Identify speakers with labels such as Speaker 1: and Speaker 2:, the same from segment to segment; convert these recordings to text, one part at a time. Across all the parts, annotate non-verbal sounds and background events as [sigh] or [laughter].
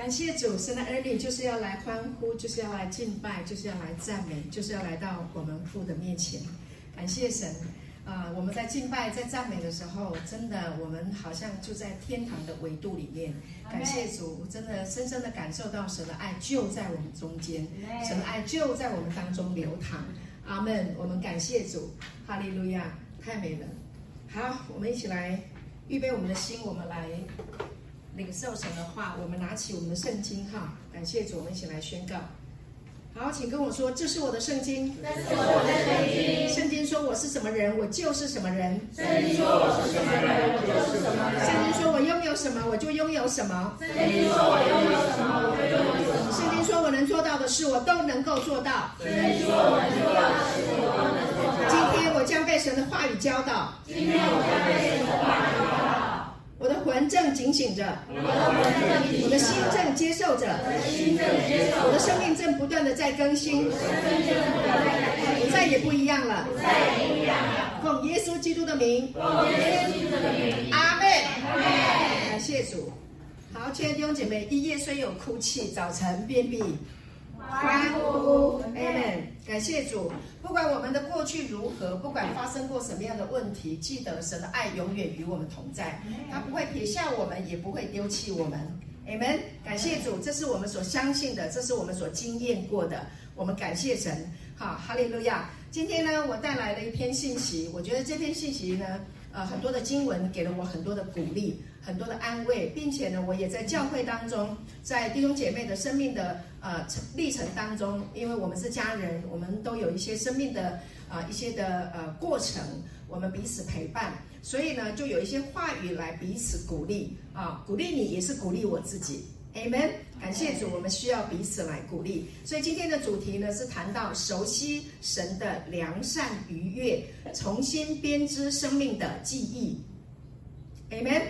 Speaker 1: 感谢主，神的儿女就是要来欢呼，就是要来敬拜，就是要来赞美，就是要来到我们父的面前。感谢神啊、呃！我们在敬拜、在赞美的时候，真的，我们好像就在天堂的维度里面。感谢主，真的深深的感受到神的爱就在我们中间，神的爱就在我们当中流淌。阿门！我们感谢主，哈利路亚，太美了。好，我们一起来预备我们的心，我们来。领受神的话，我们拿起我们的圣经哈，感谢主，我们一起来宣告。好，请跟我说，这是我的圣经。
Speaker 2: 这是我的圣经。
Speaker 1: 圣经说我是什么人，我就是什么人。
Speaker 2: 圣经说我是什么人，我就是什么人。
Speaker 1: 圣经说我拥有什么，我就拥有什么。
Speaker 2: 圣经说我拥有什么，我就拥有什么。
Speaker 1: 圣经说我能做到的事，我都能够做到。
Speaker 2: 圣经说我能做到的事，我都能做到。
Speaker 1: 今天我将被神的话语教导。
Speaker 2: 今天我将被神的话语教导。
Speaker 1: 我的魂正警醒着，
Speaker 2: 我的
Speaker 1: 心正接受着，
Speaker 2: 我的
Speaker 1: 生命正不断的在更新，
Speaker 2: 我
Speaker 1: 再也不一样了，
Speaker 2: 再也不一样了。
Speaker 1: 奉耶稣基督的名，阿
Speaker 2: 妹。
Speaker 1: 感谢主。好，亲爱的弟兄姐妹，一夜虽有哭泣，早晨便必欢呼，Amen。感谢主，不管我们的过去如何，不管发生过什么样的问题，记得神的爱永远与我们同在，他不会撇下我们，也不会丢弃我们，Amen。感谢主，这是我们所相信的，这是我们所经验过的，我们感谢神。好，哈利路亚。今天呢，我带来了一篇信息，我觉得这篇信息呢，呃，很多的经文给了我很多的鼓励。很多的安慰，并且呢，我也在教会当中，在弟兄姐妹的生命的呃历程当中，因为我们是家人，我们都有一些生命的啊、呃、一些的呃过程，我们彼此陪伴，所以呢，就有一些话语来彼此鼓励啊，鼓励你也是鼓励我自己，Amen。感谢主，我们需要彼此来鼓励。所以今天的主题呢是谈到熟悉神的良善愉悦，重新编织生命的记忆，Amen。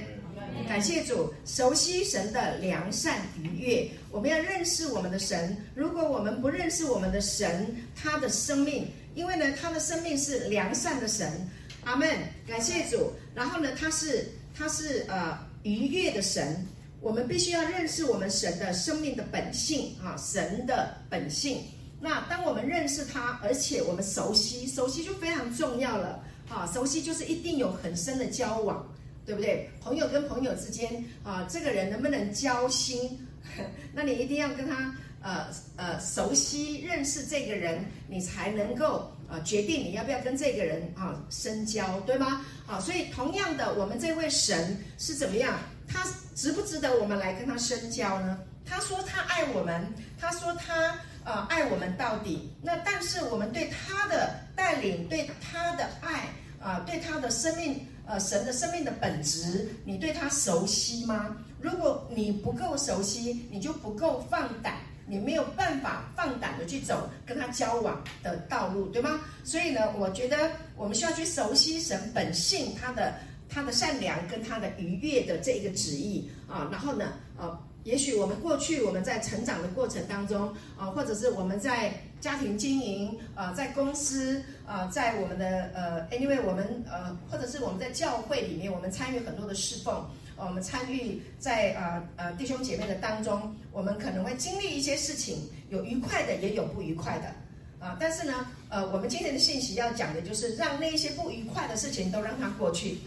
Speaker 1: 感谢主，熟悉神的良善愉悦。我们要认识我们的神。如果我们不认识我们的神，他的生命，因为呢，他的生命是良善的神。阿门。感谢主。然后呢，他是他是呃愉悦的神。我们必须要认识我们神的生命的本性啊，神的本性。那当我们认识他，而且我们熟悉，熟悉就非常重要了。啊，熟悉就是一定有很深的交往。对不对？朋友跟朋友之间啊，这个人能不能交心？[laughs] 那你一定要跟他呃呃熟悉认识这个人，你才能够啊决定你要不要跟这个人啊深交，对吗？啊，所以同样的，我们这位神是怎么样？他值不值得我们来跟他深交呢？他说他爱我们，他说他呃爱我们到底。那但是我们对他的带领，对他的爱啊，对他的生命。呃，神的生命的本质，你对他熟悉吗？如果你不够熟悉，你就不够放胆，你没有办法放胆的去走跟他交往的道路，对吗？所以呢，我觉得我们需要去熟悉神本性，他的他的善良跟他的愉悦的这一个旨意啊。然后呢，呃，也许我们过去我们在成长的过程当中啊，或者是我们在。家庭经营啊，在公司啊，在我们的呃，anyway，我们呃，或者是我们在教会里面，我们参与很多的侍奉，我们参与在呃呃弟兄姐妹的当中，我们可能会经历一些事情，有愉快的，也有不愉快的啊。但是呢，呃，我们今天的信息要讲的就是让那些不愉快的事情都让它过去，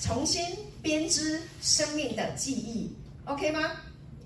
Speaker 1: 重新编织生命的记忆，OK 吗？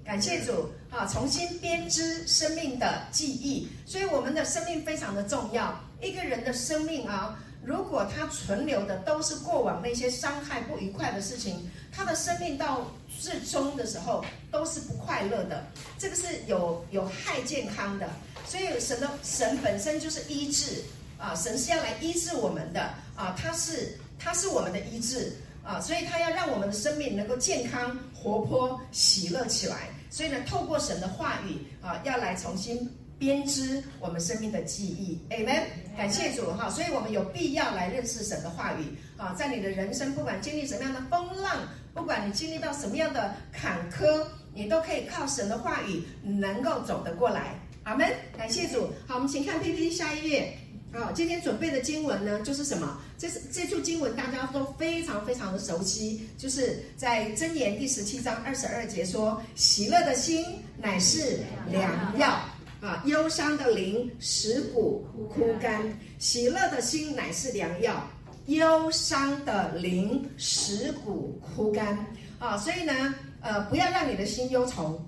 Speaker 1: 感谢主啊！重新编织生命的记忆，所以我们的生命非常的重要。一个人的生命啊，如果他存留的都是过往那些伤害、不愉快的事情，他的生命到至终的时候都是不快乐的。这个是有有害健康的。所以神的神本身就是医治啊，神是要来医治我们的啊，他是他是我们的医治。啊，所以他要让我们的生命能够健康、活泼、喜乐起来。所以呢，透过神的话语啊，要来重新编织我们生命的记忆。Amen。感谢主哈，所以我们有必要来认识神的话语啊，在你的人生，不管经历什么样的风浪，不管你经历到什么样的坎坷，你都可以靠神的话语能够走得过来。阿门。感谢主。好，我们请看 PPT 下一页。好，今天准备的经文呢，就是什么？这是这处经文大家都非常非常的熟悉，就是在箴言第十七章二十二节说：“喜乐的心乃是良药啊，忧伤的灵使骨枯干。喜乐的心乃是良药，忧伤的灵使骨枯干。”啊，所以呢，呃，不要让你的心忧愁。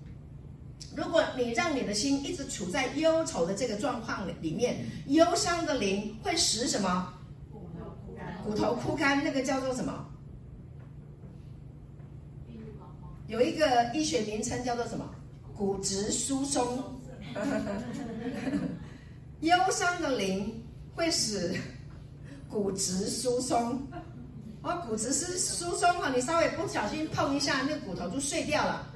Speaker 1: 如果你让你的心一直处在忧愁的这个状况里面，忧伤的灵会使什么？骨头枯干。那个叫做什么？有一个医学名称叫做什么？骨质疏松。[laughs] 忧伤的灵会使骨质疏松。哦，骨质是疏松哈，你稍微不小心碰一下，那骨头就碎掉了。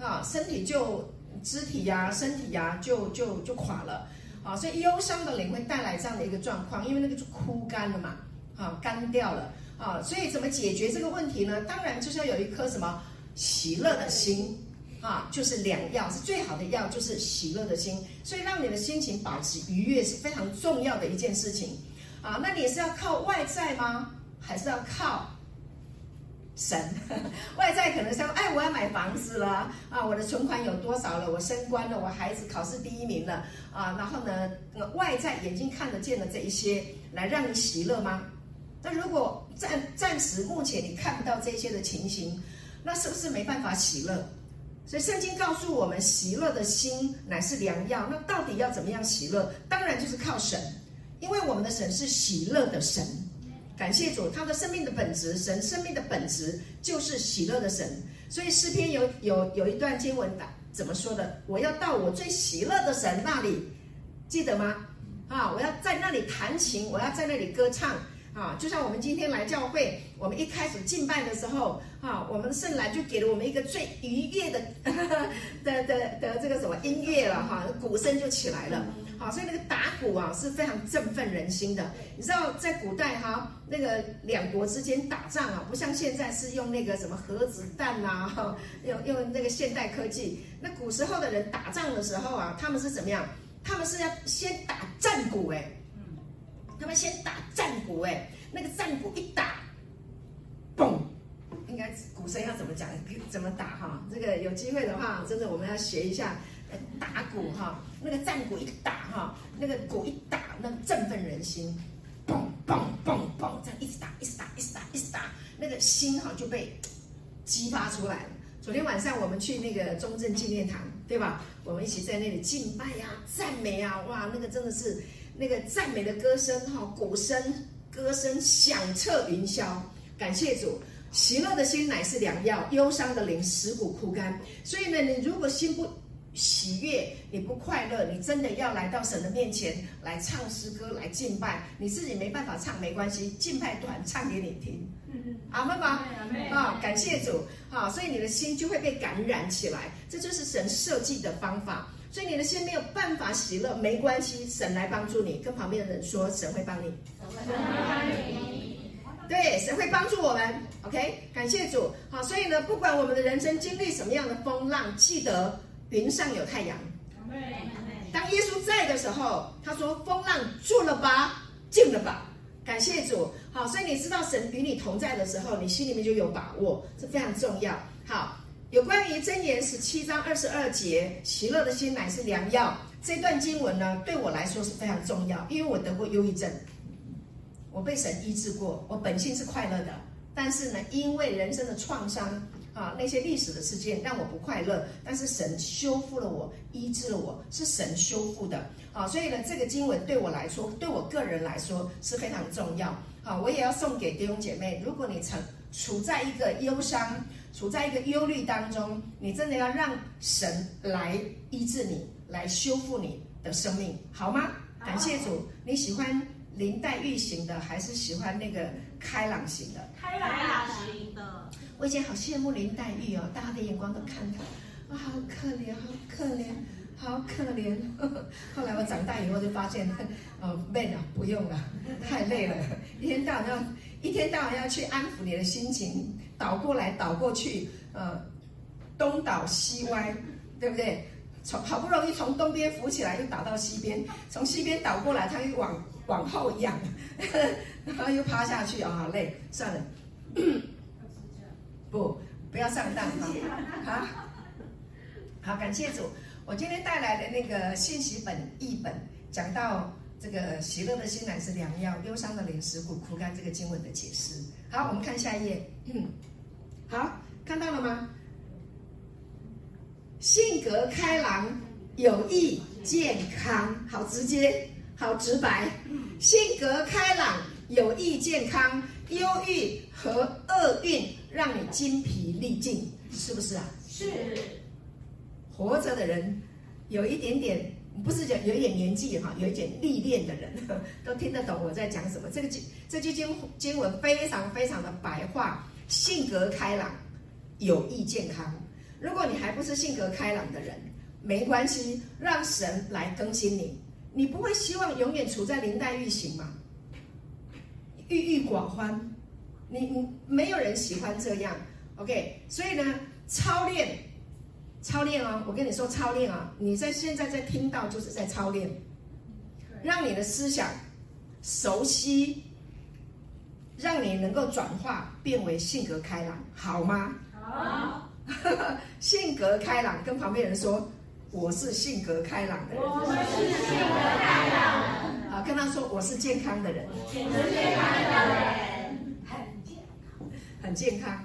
Speaker 1: 啊，身体就。肢体呀、身体呀、就就就垮了，啊，所以忧伤的灵会带来这样的一个状况，因为那个就枯干了嘛，啊，干掉了，啊，所以怎么解决这个问题呢？当然就是要有一颗什么喜乐的心，啊，就是良药，是最好的药，就是喜乐的心。所以让你的心情保持愉悦是非常重要的一件事情，啊，那你是要靠外在吗？还是要靠？神，[laughs] 外在可能说，哎，我要买房子了啊，我的存款有多少了？我升官了，我孩子考试第一名了啊，然后呢，外在眼睛看得见的这一些，来让你喜乐吗？那如果暂暂时目前你看不到这些的情形，那是不是没办法喜乐？所以圣经告诉我们，喜乐的心乃是良药。那到底要怎么样喜乐？当然就是靠神，因为我们的神是喜乐的神。感谢主，他的生命的本质，神生命的本质就是喜乐的神。所以诗篇有有有一段经文的怎么说的？我要到我最喜乐的神那里，记得吗？啊，我要在那里弹琴，我要在那里歌唱啊！就像我们今天来教会，我们一开始敬拜的时候啊，我们圣兰就给了我们一个最愉悦的 [laughs] 的的的，的这个什么音乐了哈，鼓声就起来了。好，所以那个打鼓啊是非常振奋人心的。你知道，在古代哈，那个两国之间打仗啊，不像现在是用那个什么核子弹啊，用用那个现代科技。那古时候的人打仗的时候啊，他们是怎么样？他们是要先打战鼓哎，他们先打战鼓哎，那个战鼓一打，嘣，应该鼓声要怎么讲？怎么打哈？这个有机会的话，真的我们要学一下。打鼓哈，那个战鼓一打哈，那个鼓一打，那振奋人心，嘣嘣嘣嘣，这样一直打，一直打，一直打，一直打，那个心哈就被激发出来了。昨天晚上我们去那个中正纪念堂，对吧？我们一起在那里敬拜呀、赞美啊，哇，那个真的是那个赞美的歌声哈，鼓声、歌声响彻云霄。感谢主，喜乐的心乃是良药，忧伤的灵使骨枯干。所以呢，你如果心不喜悦，你不快乐，你真的要来到神的面前来唱诗歌，来敬拜。你自己没办法唱没关系，敬拜团唱给你听。阿门吗？啊，感谢主啊！所以你的心就会被感染起来，这就是神设计的方法。所以你的心没有办法喜乐，没关系，神来帮助你。跟旁边的人说，神会帮你。神会帮你。对，神会帮助我们。OK，感谢主。好，所以呢，不管我们的人生经历什么样的风浪，记得。云上有太阳。当耶稣在的时候，他说：“风浪住了吧，静了吧。”感谢主。好，所以你知道神与你同在的时候，你心里面就有把握，这非常重要。好，有关于箴言十七章二十二节，喜乐的心乃是良药。这段经文呢，对我来说是非常重要，因为我得过忧郁症，我被神医治过，我本性是快乐的，但是呢，因为人生的创伤。啊，那些历史的事件让我不快乐，但是神修复了我，医治了我，是神修复的。啊，所以呢，这个经文对我来说，对我个人来说是非常重要。好，我也要送给弟兄姐妹，如果你曾处在一个忧伤、处在一个忧虑当中，你真的要让神来医治你，来修复你的生命，好吗？感谢主。你喜欢林黛玉型的，还是喜欢那个开朗型的？开朗型的。我以前好羡慕林黛玉哦，大家的眼光都看她，啊，好可怜，好可怜，好可怜。[laughs] 后来我长大以后就发现，哦，累了，不用了，[laughs] 太累了，一天到晚要，一天到晚要去安抚你的心情，倒过来倒过去，呃，东倒西歪，对不对？从好不容易从东边扶起来，又倒到西边，从西边倒过来，它又往往后仰，[laughs] 然后又趴下去啊，好累，算了，[coughs] 不，不要上当哈，[laughs] 好，好，感谢主，我今天带来的那个信息本译本讲到这个喜乐的心乃是良药，忧伤的灵食骨枯干这个经文的解释。好，我们看下一页，嗯，好，看到了吗？性格开朗，有益健康，好直接，好直白。性格开朗，有益健康，忧郁和厄运让你精疲力尽，是不是啊？
Speaker 2: 是。
Speaker 1: 活着的人，有一点点，不是讲有一点年纪哈，有一点历练的人，[laughs] 都听得懂我在讲什么。这个经这句经经文非常非常的白话，性格开朗，有益健康。如果你还不是性格开朗的人，没关系，让神来更新你。你不会希望永远处在林黛玉型嘛？郁郁寡欢，你你没有人喜欢这样。OK，所以呢，操练，操练哦，我跟你说操练啊，你在现在在听到就是在操练，让你的思想熟悉，让你能够转化变为性格开朗，好吗？好。[laughs] 性格开朗，跟旁边人说：“我是性格开朗的人。”
Speaker 2: 我是性格开朗。
Speaker 1: 好，跟他说：“我是健康的人。”
Speaker 2: 我是健康的人，很健康，
Speaker 1: 很健康。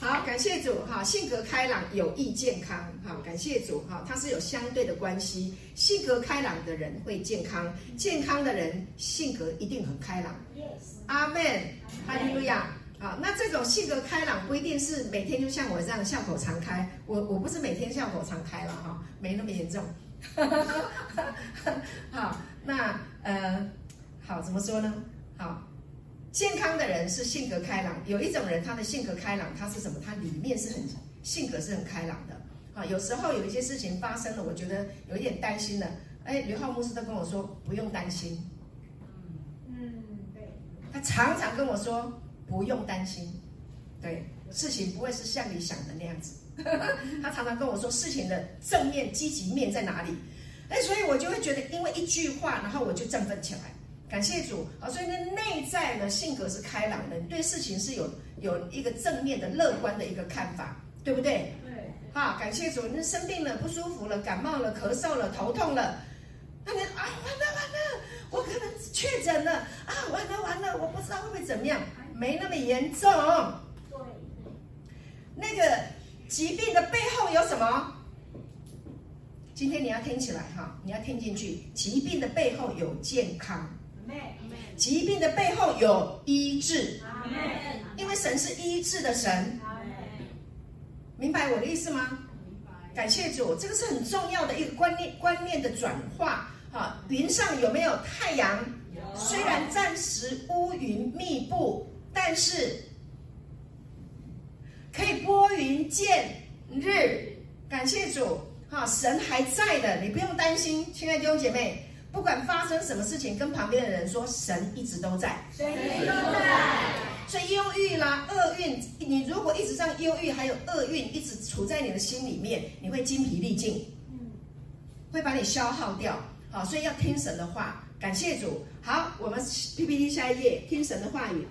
Speaker 1: 好，感谢主。哈，性格开朗有益健康。好，感谢主。哈，它是有相对的关系。性格开朗的人会健康，健康的人性格一定很开朗。Yes。阿门。哈利路亚。好，那这种性格开朗不一定是每天就像我这样笑口常开，我我不是每天笑口常开了哈，没那么严重。[laughs] 好，那呃，好怎么说呢？好，健康的人是性格开朗，有一种人他的性格开朗，他是什么？他里面是很性格是很开朗的。啊，有时候有一些事情发生了，我觉得有一点担心了。哎，刘浩牧师都跟我说不用担心。嗯，对，他常常跟我说。不用担心，对，事情不会是像你想的那样子。[laughs] 他常常跟我说事情的正面积极面在哪里，哎，所以我就会觉得，因为一句话，然后我就振奋起来。感谢主啊！所以呢，内在呢性格是开朗的，对事情是有有一个正面的、乐观的一个看法，对不对？对。好，感谢主！那生病了、不舒服了、感冒了、咳嗽了、头痛了，那你啊，完了完了，我可能确诊了啊，完了完了，我不知道会不会怎么样。没那么严重。对，那个疾病的背后有什么？今天你要听起来哈，你要听进去。疾病的背后有健康，疾病的背后有医治，因为神是医治的神。明白我的意思吗？感谢主，这个是很重要的一个观念观念的转化。哈，云上有没有太阳？虽然暂时乌云密布。但是可以拨云见日，感谢主，哈，神还在的，你不用担心，亲爱的弟兄姐妹，不管发生什么事情，跟旁边的人说，神一直都在，
Speaker 2: 神一直都在。
Speaker 1: 所以忧郁啦、厄运，你如果一直让忧郁还有厄运一直处在你的心里面，你会精疲力尽，会把你消耗掉，好，所以要听神的话，感谢主。好，我们 PPT 下一页，听神的话语。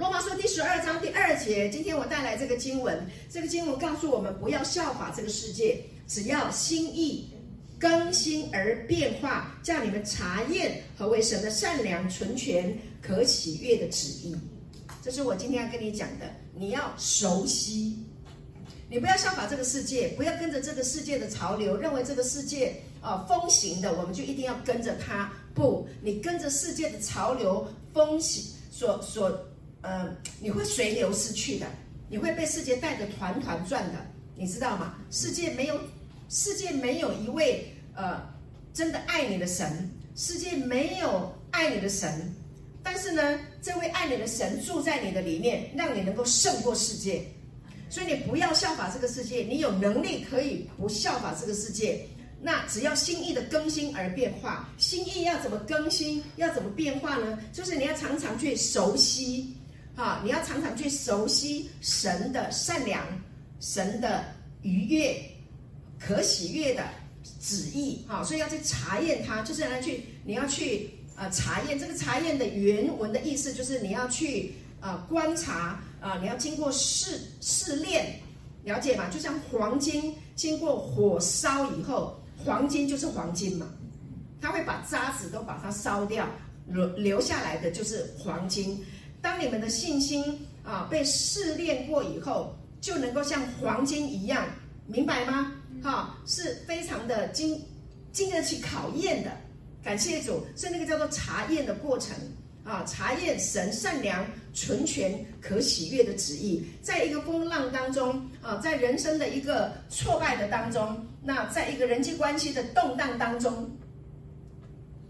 Speaker 1: 罗马书第十二章第二节，今天我带来这个经文。这个经文告诉我们，不要效法这个世界，只要心意更新而变化，叫你们查验何为神的善良、纯全、可喜悦的旨意。这是我今天要跟你讲的。你要熟悉，你不要效法这个世界，不要跟着这个世界的潮流，认为这个世界啊风行的，我们就一定要跟着它。不，你跟着世界的潮流风行所所。呃，你会随流失去的，你会被世界带得团团转的，你知道吗？世界没有，世界没有一位呃真的爱你的神，世界没有爱你的神，但是呢，这位爱你的神住在你的里面，让你能够胜过世界。所以你不要效法这个世界，你有能力可以不效法这个世界。那只要心意的更新而变化，心意要怎么更新，要怎么变化呢？就是你要常常去熟悉。啊，你要常常去熟悉神的善良、神的愉悦、可喜悦的旨意，哈，所以要去查验它，就是要去你要去呃查验这个查验的原文的意思，就是你要去呃观察啊，你要经过试试炼，了解吗？就像黄金经过火烧以后，黄金就是黄金嘛，它会把渣子都把它烧掉，留留下来的就是黄金。当你们的信心啊被试炼过以后，就能够像黄金一样，明白吗？哈，是非常的经经得起考验的。感谢主，是那个叫做查验的过程啊，查验神善良、纯全、可喜悦的旨意，在一个风浪当中啊，在人生的一个挫败的当中，那在一个人际关系的动荡当中，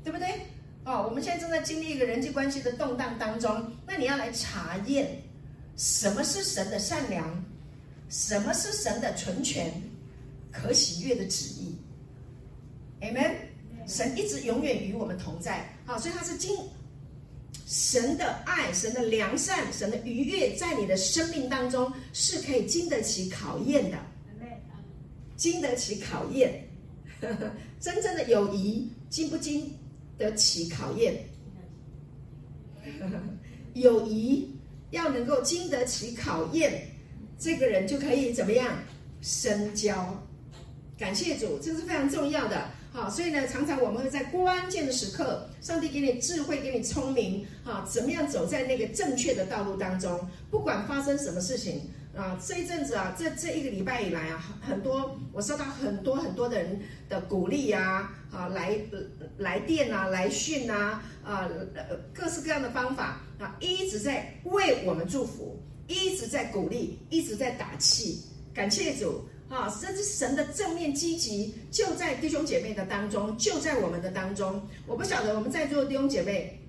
Speaker 1: 对不对？哦，我们现在正在经历一个人际关系的动荡当中，那你要来查验什么是神的善良，什么是神的纯全、可喜悦的旨意？Amen。神一直永远与我们同在，好，所以他是经神的爱、神的良善、神的愉悦，在你的生命当中是可以经得起考验的，经得起考验。[laughs] 真正的友谊经不经？得起考验，[laughs] 友谊要能够经得起考验，这个人就可以怎么样深交？感谢主，这是非常重要的。好，所以呢，常常我们会在关键的时刻，上帝给你智慧，给你聪明，哈，怎么样走在那个正确的道路当中？不管发生什么事情。啊，这一阵子啊，这这一个礼拜以来啊，很多我收到很多很多的人的鼓励啊，啊，来来电啊，来讯啊，啊，各式各样的方法啊，一直在为我们祝福，一直在鼓励，一直在打气。感谢主啊，甚至神的正面积极，就在弟兄姐妹的当中，就在我们的当中。我不晓得我们在座的弟兄姐妹。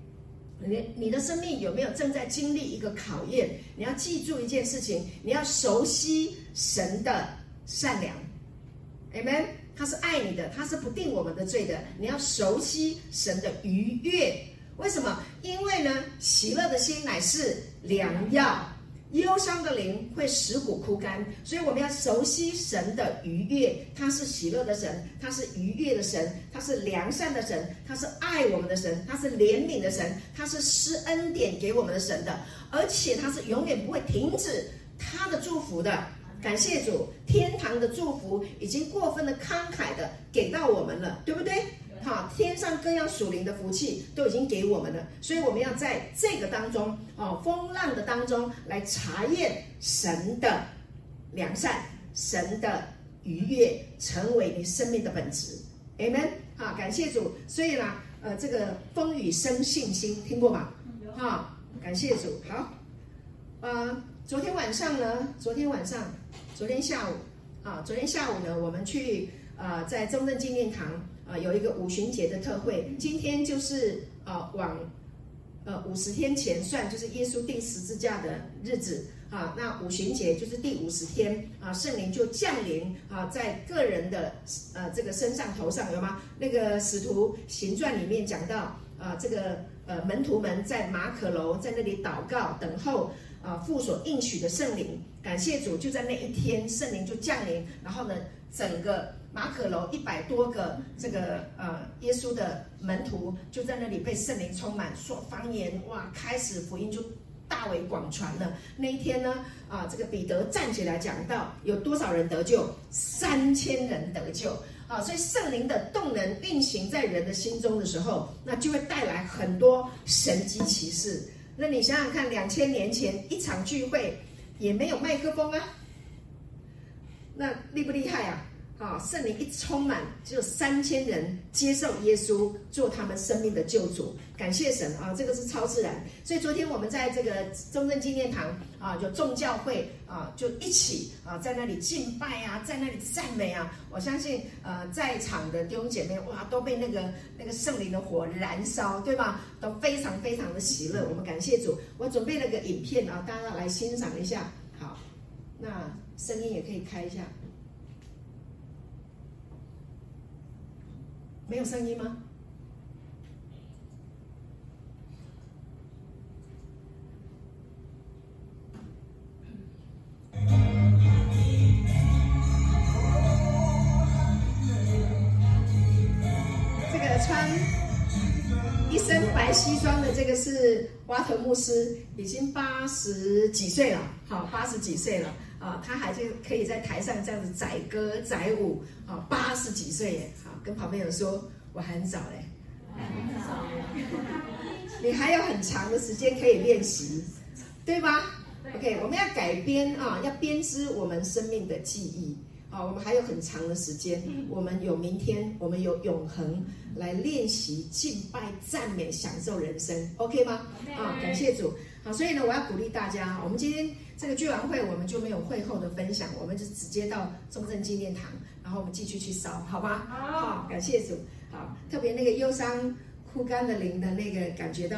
Speaker 1: 你你的生命有没有正在经历一个考验？你要记住一件事情，你要熟悉神的善良，Amen。他是爱你的，他是不定我们的罪的。你要熟悉神的愉悦，为什么？因为呢，喜乐的心乃是良药。忧伤的灵会使骨枯干，所以我们要熟悉神的愉悦。他是喜乐的神，他是愉悦的神，他是良善的神，他是爱我们的神，他是怜悯的神，他是施恩典给我们的神的，而且他是永远不会停止他的祝福的。感谢主，天堂的祝福已经过分的慷慨的给到我们了，对不对？好，天上各样属灵的福气都已经给我们了，所以我们要在这个当中，哦，风浪的当中来查验神的良善、神的愉悦，成为你生命的本质。Amen。好，感谢主。所以呢，呃，这个风雨生信心，听过吗？哈，感谢主。好，呃，昨天晚上呢，昨天晚上，昨天下午，啊，昨天下午呢，我们去啊、呃，在中正纪念堂。啊，有一个五旬节的特会，今天就是啊，往呃五十天前算，就是耶稣钉十字架的日子啊。那五旬节就是第五十天啊，圣灵就降临啊，在个人的呃这个身上头上有吗？那个使徒行传里面讲到啊，这个呃门徒们在马可楼在那里祷告等候啊父所应许的圣灵，感谢主，就在那一天圣灵就降临，然后呢整个。马可楼一百多个这个呃耶稣的门徒就在那里被圣灵充满，说方言，哇，开始福音就大为广传了。那一天呢，啊，这个彼得站起来讲道，有多少人得救？三千人得救啊！所以圣灵的动能运行在人的心中的时候，那就会带来很多神迹奇事。那你想想看，两千年前一场聚会也没有麦克风啊，那厉不厉害啊？啊，圣灵一充满，就有三千人接受耶稣做他们生命的救主。感谢神啊，这个是超自然。所以昨天我们在这个中正纪念堂啊，就众教会啊，就一起啊，在那里敬拜啊，在那里赞美啊。我相信呃，在场的弟兄姐妹哇，都被那个那个圣灵的火燃烧，对吧？都非常非常的喜乐。我们感谢主。我准备了个影片啊，大家来欣赏一下。好，那声音也可以开一下。没有声音吗？这个穿一身白西装的这个是瓦特牧师，已经八十几岁了，好，八十几岁了啊，他还是可以在台上这样子载歌载舞啊，八十几岁耶，好。跟旁边人说我还很早嘞，很早，你还有很长的时间可以练习，对吧？OK，我们要改编啊，要编织我们生命的记忆。啊，我们还有很长的时间，我们有明天，我们有永恒来练习敬拜、赞美、享受人生，OK 吗？啊，感谢主。好，所以呢，我要鼓励大家，我们今天这个聚完会，我们就没有会后的分享，我们就直接到中正纪念堂，然后我们继续去烧，好吗？好，感谢主。好，特别那个忧伤、枯干的灵的那个感觉到。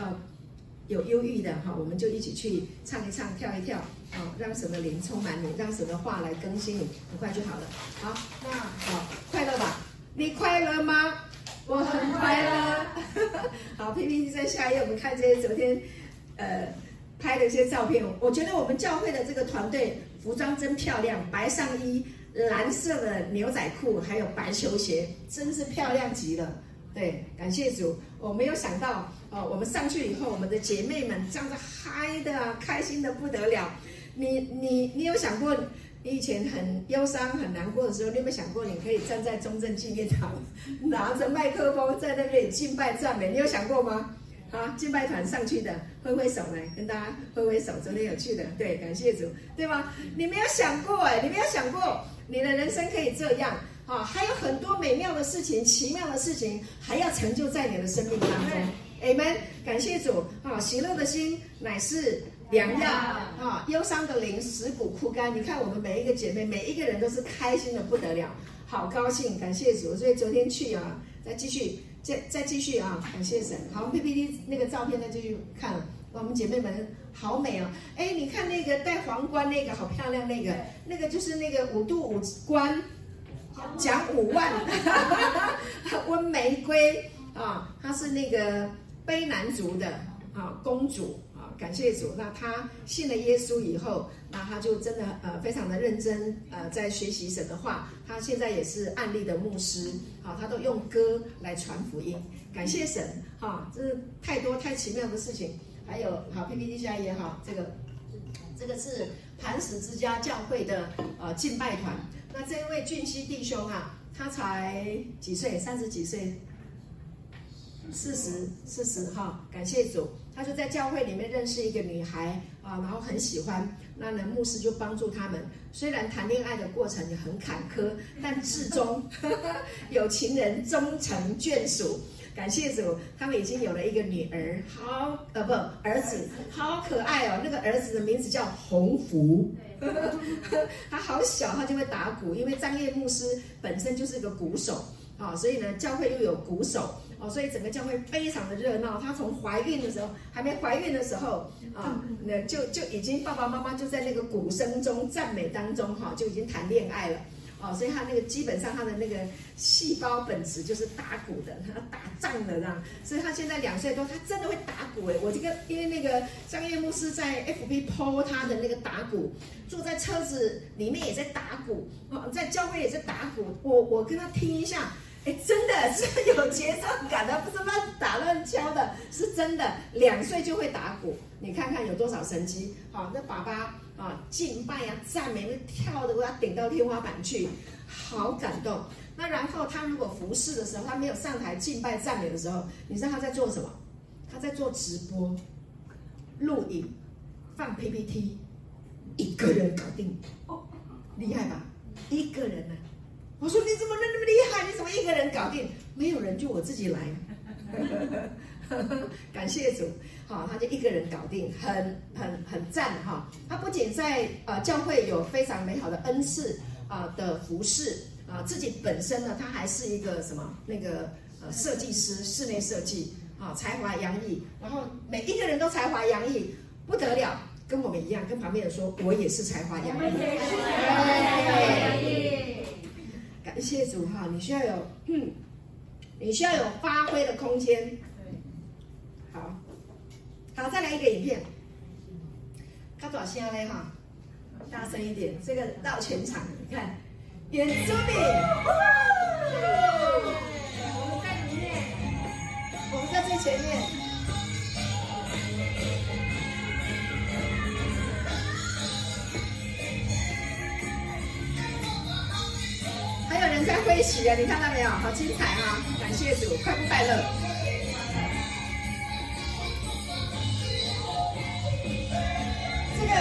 Speaker 1: 有忧郁的哈，我们就一起去唱一唱，跳一跳，啊，让神的灵充满你，让神的话来更新你，很快就好了。好，那好，快乐吧？你快乐吗？我很快乐。[laughs] 好，PPT 在下一页，我们看这些昨天呃拍的一些照片。我觉得我们教会的这个团队服装真漂亮，白上衣、蓝色的牛仔裤，还有白球鞋，真是漂亮极了。对，感谢主，我没有想到，哦，我们上去以后，我们的姐妹们这样子嗨的、开心的不得了。你、你、你有想过，你以前很忧伤、很难过的时候，你有没有想过，你可以站在中正纪念堂，拿着麦克风在那边敬拜赞美？你有想过吗？啊，敬拜团上去的，挥挥手来跟大家挥挥手，昨天有去的，对，感谢主，对吗？你没有想过哎，你没有想过，你的人生可以这样。啊，还有很多美妙的事情、奇妙的事情，还要成就在你的生命当中。Amen，感谢主。啊，喜乐的心乃是良药。啊，忧伤的灵使骨枯干。你看我们每一个姐妹，每一个人都是开心的不得了，好高兴。感谢主。所以昨天去啊，再继续，再再继续啊，感谢神。好，PPT 那个照片再继续看。我们姐妹们好美哦。哎，你看那个戴皇冠那个好漂亮，那个那个就是那个五度五关。讲五万，[laughs] 温玫瑰啊，她是那个卑南族的啊公主啊，感谢主。那她信了耶稣以后，那她就真的呃非常的认真呃在学习神的话。她现在也是案例的牧师啊，她都用歌来传福音。感谢神哈，这是太多太奇妙的事情。还有好 PPT 下也好，这个这个是磐石之家教会的呃敬拜团。那这一位俊熙弟兄啊，他才几岁？三十几岁？四十？四十哈？感谢主，他就在教会里面认识一个女孩啊，然后很喜欢。那呢，牧师就帮助他们。虽然谈恋爱的过程也很坎坷，但至终 [laughs] 有情人终成眷属。感谢主，他们已经有了一个女儿，好呃不儿子，好可爱哦。那个儿子的名字叫洪福。[laughs] 他好小，他就会打鼓，因为张叶牧师本身就是个鼓手啊，所以呢，教会又有鼓手哦，所以整个教会非常的热闹。他从怀孕的时候，还没怀孕的时候啊，那就就已经爸爸妈妈就在那个鼓声中赞美当中哈，就已经谈恋爱了。哦，所以他那个基本上他的那个细胞本质就是打鼓的，他打仗的这样。所以他现在两岁多，他真的会打鼓诶。我这个因为那个张叶牧师在 FB 剖他的那个打鼓，坐在车子里面也在打鼓，哦，在教会也在打鼓。我我跟他听一下，哎，真的 [laughs] 是有节奏感的，不是乱打乱敲的，是真的。两岁就会打鼓，你看看有多少神机。好，那爸爸。啊，敬拜、啊，赞美，那跳的我要顶到天花板去，好感动。那然后他如果服侍的时候，他没有上台敬拜赞美的时候，你知道他在做什么？他在做直播、录影、放 PPT，一个人搞定，厉害吧？一个人呢、我说你怎么能那么厉害？你怎么一个人搞定？没有人就我自己来。[laughs] 感谢主，好，他就一个人搞定，很很很赞哈。他不仅在呃教会有非常美好的恩赐啊的服侍啊，自己本身呢，他还是一个什么那个呃设计师，室内设计啊，才华洋溢。然后每一个人都才华洋溢，不得了，跟我们一样，跟旁边人说，我也是才华洋溢。感谢主哈，你需要有嗯，你需要有发挥的空间。好，好再来一个影片，卡多少声嘞哈？大声一点，这个绕全场，你看，原住民，我们在里面，我们在最前面。在挥旗啊，你看到没有？好精彩啊！感谢主，快不快乐？这个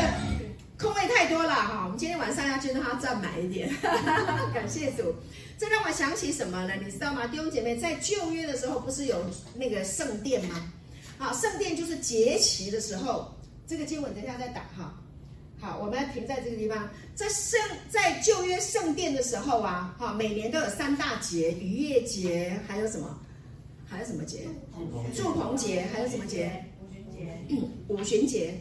Speaker 1: 空位太多了哈，我们今天晚上要去让它占满一点。[laughs] 感谢主，这让我想起什么呢？你知道吗？弟兄姐妹，在旧约的时候不是有那个圣殿吗？好，圣殿就是节期的时候，这个经文等一下再打哈。好，我们要停在这个地方。在圣在旧约圣殿的时候啊，哈，每年都有三大节：逾越节，还有什么？还有什么节？祝棚节，还有什么节？五旬节。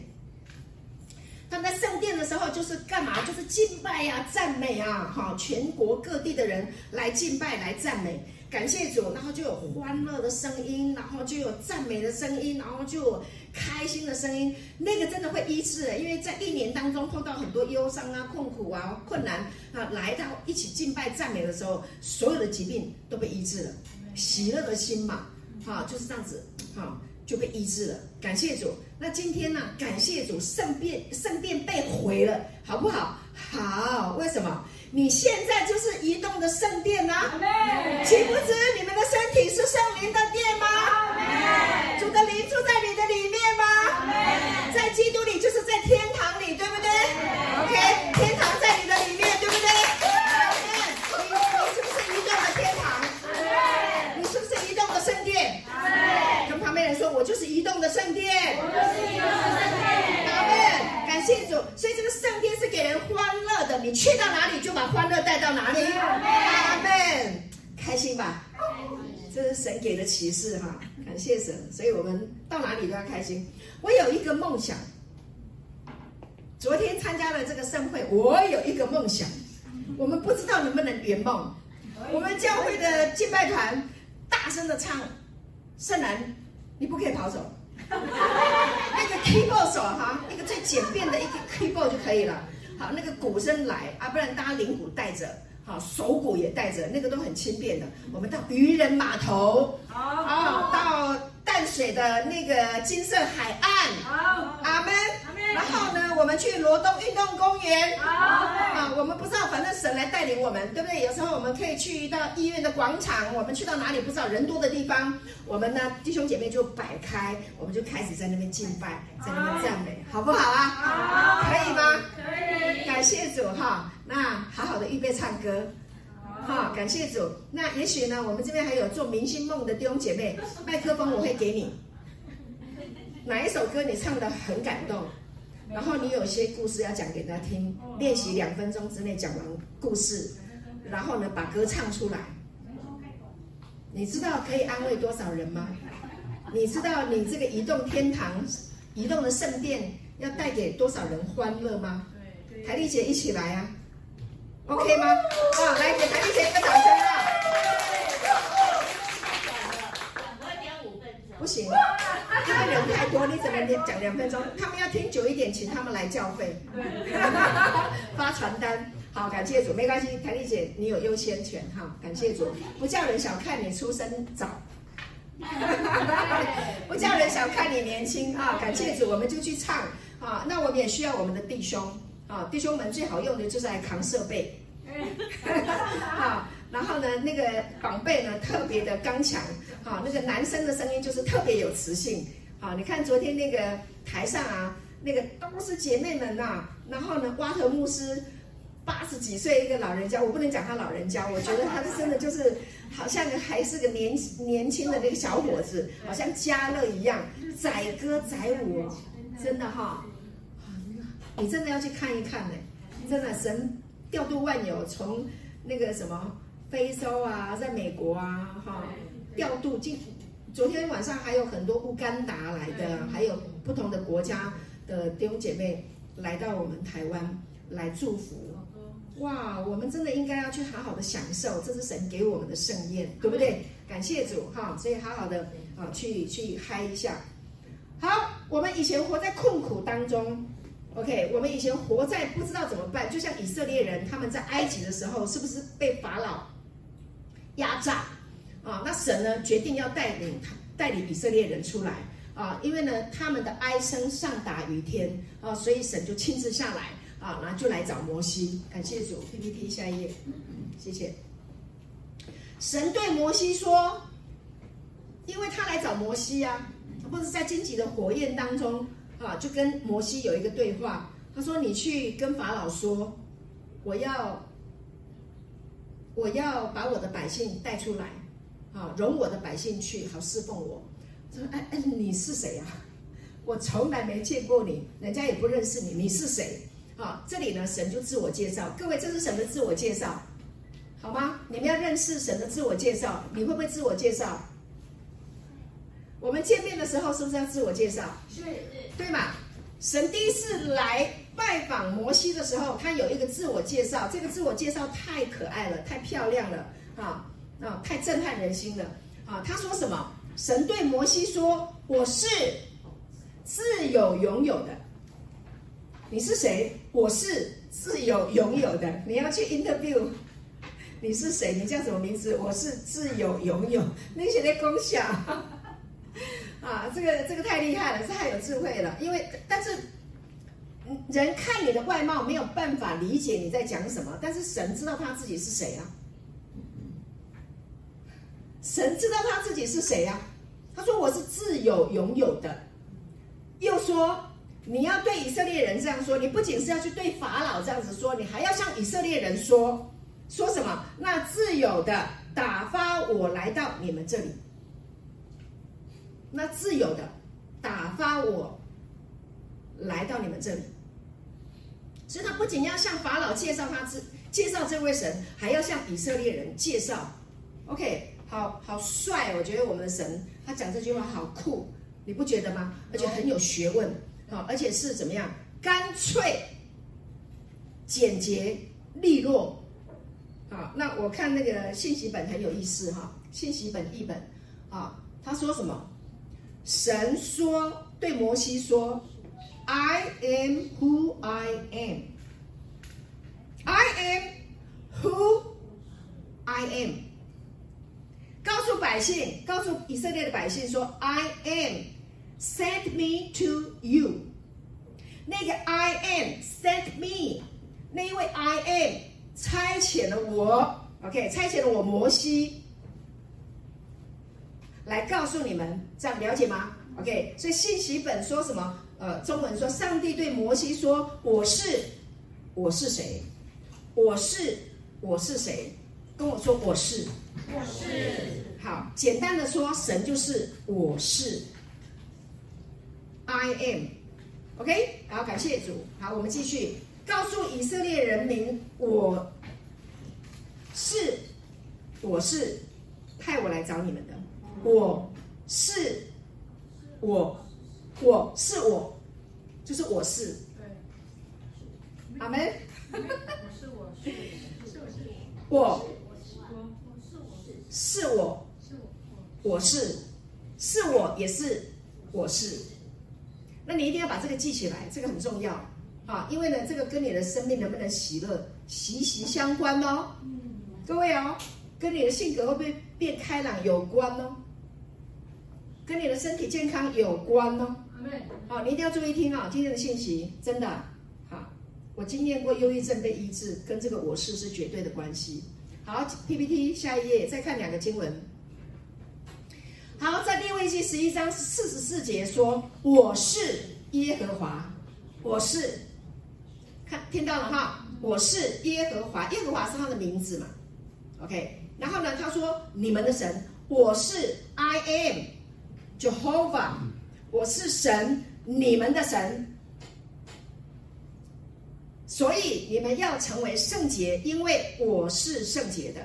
Speaker 1: 他们在圣殿的时候，就是干嘛？就是敬拜呀、啊、赞美啊，哈，全国各地的人来敬拜、来赞美。感谢主，然后就有欢乐的声音，然后就有赞美的声音，然后就有开心的声音。那个真的会医治的，因为在一年当中碰到很多忧伤啊、痛苦啊、困难啊，来到一起敬拜赞美的时候，所有的疾病都被医治了。喜乐的心嘛，哈，就是这样子，哈，就被医治了。感谢主。那今天呢、感谢主，圣殿圣殿被毁了，好不好？好，为什么？你现在就是移动的圣殿呐、啊，岂不知你们的身体是圣灵的殿吗？主的灵住在你的里面吗？在基督里就是在天堂里，对不对？OK，启示哈，感谢神，所以我们到哪里都要开心。我有一个梦想，昨天参加了这个盛会，我有一个梦想，我们不知道能不能圆梦。我们教会的敬拜团大声的唱，圣兰，你不可以跑走。[laughs] 那个 keyboard 手哈，那个最简便的一个 keyboard 就可以了。好，那个鼓声来啊，不然大家铃鼓带着，好，手鼓也带着，那个都很轻便的。我们到渔人码头，好，到淡水的那个金色海岸，好，阿门。然后呢，我们去罗东运动公园。好，啊，我们不知道，反正神来带领我们，对不对？有时候我们可以去到医院的广场，我们去到哪里不知道人多的地方，我们呢弟兄姐妹就摆开，我们就开始在那边敬拜，在那边赞美，好不好啊？好，可以吗？可以。感谢主哈，那好好的预备唱歌，好，感谢主。那也许呢，我们这边还有做明星梦的弟兄姐妹，[laughs] 麦克风我会给你，哪一首歌你唱得很感动？然后你有些故事要讲给他听，练习两分钟之内讲完故事，然后呢把歌唱出来。你知道可以安慰多少人吗？你知道你这个移动天堂、移动的圣殿要带给多少人欢乐吗？台丽姐一起来啊，OK 吗？啊，来给谭丽姐一个掌声啊！不行。因为人太多，你怎么讲两分钟？他们要听久一点，请他们来缴费，[laughs] 发传单。好，感谢主，没关系，台丽姐你有优先权哈，感谢主，不叫人小看你出生早，[laughs] 不叫人小看你年轻啊，感谢主，我们就去唱啊。那我们也需要我们的弟兄啊，弟兄们最好用的就是来扛设备，[laughs] 好。然后呢，那个宝贝呢，特别的刚强，好，那个男生的声音就是特别有磁性，好，你看昨天那个台上啊，那个都是姐妹们呐、啊，然后呢，瓦特牧师八十几岁一个老人家，我不能讲他老人家，我觉得他真的就是好像还是个年年轻的那个小伙子，好像家乐一样，载歌载舞，真的哈，你真的要去看一看呢，真的神调度万有，从那个什么。非洲啊，在美国啊，哈，调度进。昨天晚上还有很多乌干达来的，还有不同的国家的弟兄姐妹来到我们台湾来祝福。哇，我们真的应该要去好好的享受，这是神给我们的盛宴，对不对？感谢主哈，所以好好的啊，去去嗨一下。好，我们以前活在困苦当中，OK，我们以前活在不知道怎么办，就像以色列人他们在埃及的时候，是不是被法老？压榨啊！那神呢，决定要带领他带领以色列人出来啊，因为呢他们的哀声上达于天啊，所以神就亲自下来啊，然后就来找摩西。感谢主，PPT 下一页，谢谢。神对摩西说，因为他来找摩西啊，或者在荆棘的火焰当中啊，就跟摩西有一个对话。他说：“你去跟法老说，我要我要把我的百姓带出来，啊，容我的百姓去，好侍奉我。”他说：“哎哎，你是谁呀？[laughs] 我从来没见过你，人家也不认识你，你是谁？”啊，这里呢，神就自我介绍。各位，这是神的自我介绍，好吗？你们要认识神的自我介绍，你会不会自我介绍？我们见面的时候是不是要自我介绍？
Speaker 2: 是，
Speaker 1: 对吗？神第一次来拜访摩西的时候，他有一个自我介绍，这个自我介绍太可爱了，太漂亮了，啊啊，太震撼人心了，啊！他说什么？神对摩西说：“我是自有拥有的。”你是谁？我是自有拥有的。你要去 interview，你是谁？你叫什么名字？我是自有拥有。那些在共享啊，这个这个太厉害了，这太有智慧了。因为但是人看你的外貌没有办法理解你在讲什么，但是神知道他自己是谁啊？神知道他自己是谁呀？他说我是自有拥有的，又说。你要对以色列人这样说，你不仅是要去对法老这样子说，你还要向以色列人说，说什么？那自有的打发我来到你们这里，那自由的打发我来到你们这里。所以他不仅要向法老介绍他自介绍这位神，还要向以色列人介绍。OK，好好帅，我觉得我们的神他讲这句话好酷，你不觉得吗？而且很有学问。好，而且是怎么样？干脆、简洁、利落。好，那我看那个信息本很有意思哈，信息本译本啊，他说什么？神说对摩西说：“I am who I am. I am who I am。”告诉百姓，告诉以色列的百姓说：“I am。” Send me to you，那个 I am sent me，那一位 I am 差遣了我，OK，差遣了我摩西来告诉你们，这样了解吗？OK，所以信息本说什么？呃，中文说上帝对摩西说：“我是，我是谁？我是，我是谁？跟我说我是，
Speaker 2: 我是。
Speaker 1: 好，简单的说，神就是我是。” I am，OK，好，感谢主。好，我们继续告诉以色列人民，我是，我是派我来找你们的，我是，我，我是我，就是我是。对，阿门。我是我是，是我是我，是我，我是，是我也是我是。那你一定要把这个记起来，这个很重要啊！因为呢，这个跟你的生命能不能喜乐息息相关哦。各位哦，跟你的性格会不会变开朗有关哦，跟你的身体健康有关哦。好，你一定要注意听啊！今天的信息真的好，我经验过忧郁症被医治，跟这个我是是绝对的关系。好，PPT 下一页，再看两个经文。好，在列位记十一章四十四节说：“我是耶和华，我是，看听到了哈，我是耶和华，耶和华是他的名字嘛，OK。然后呢，他说你们的神，我是 I am Jehovah，我是神，你们的神，所以你们要成为圣洁，因为我是圣洁的。”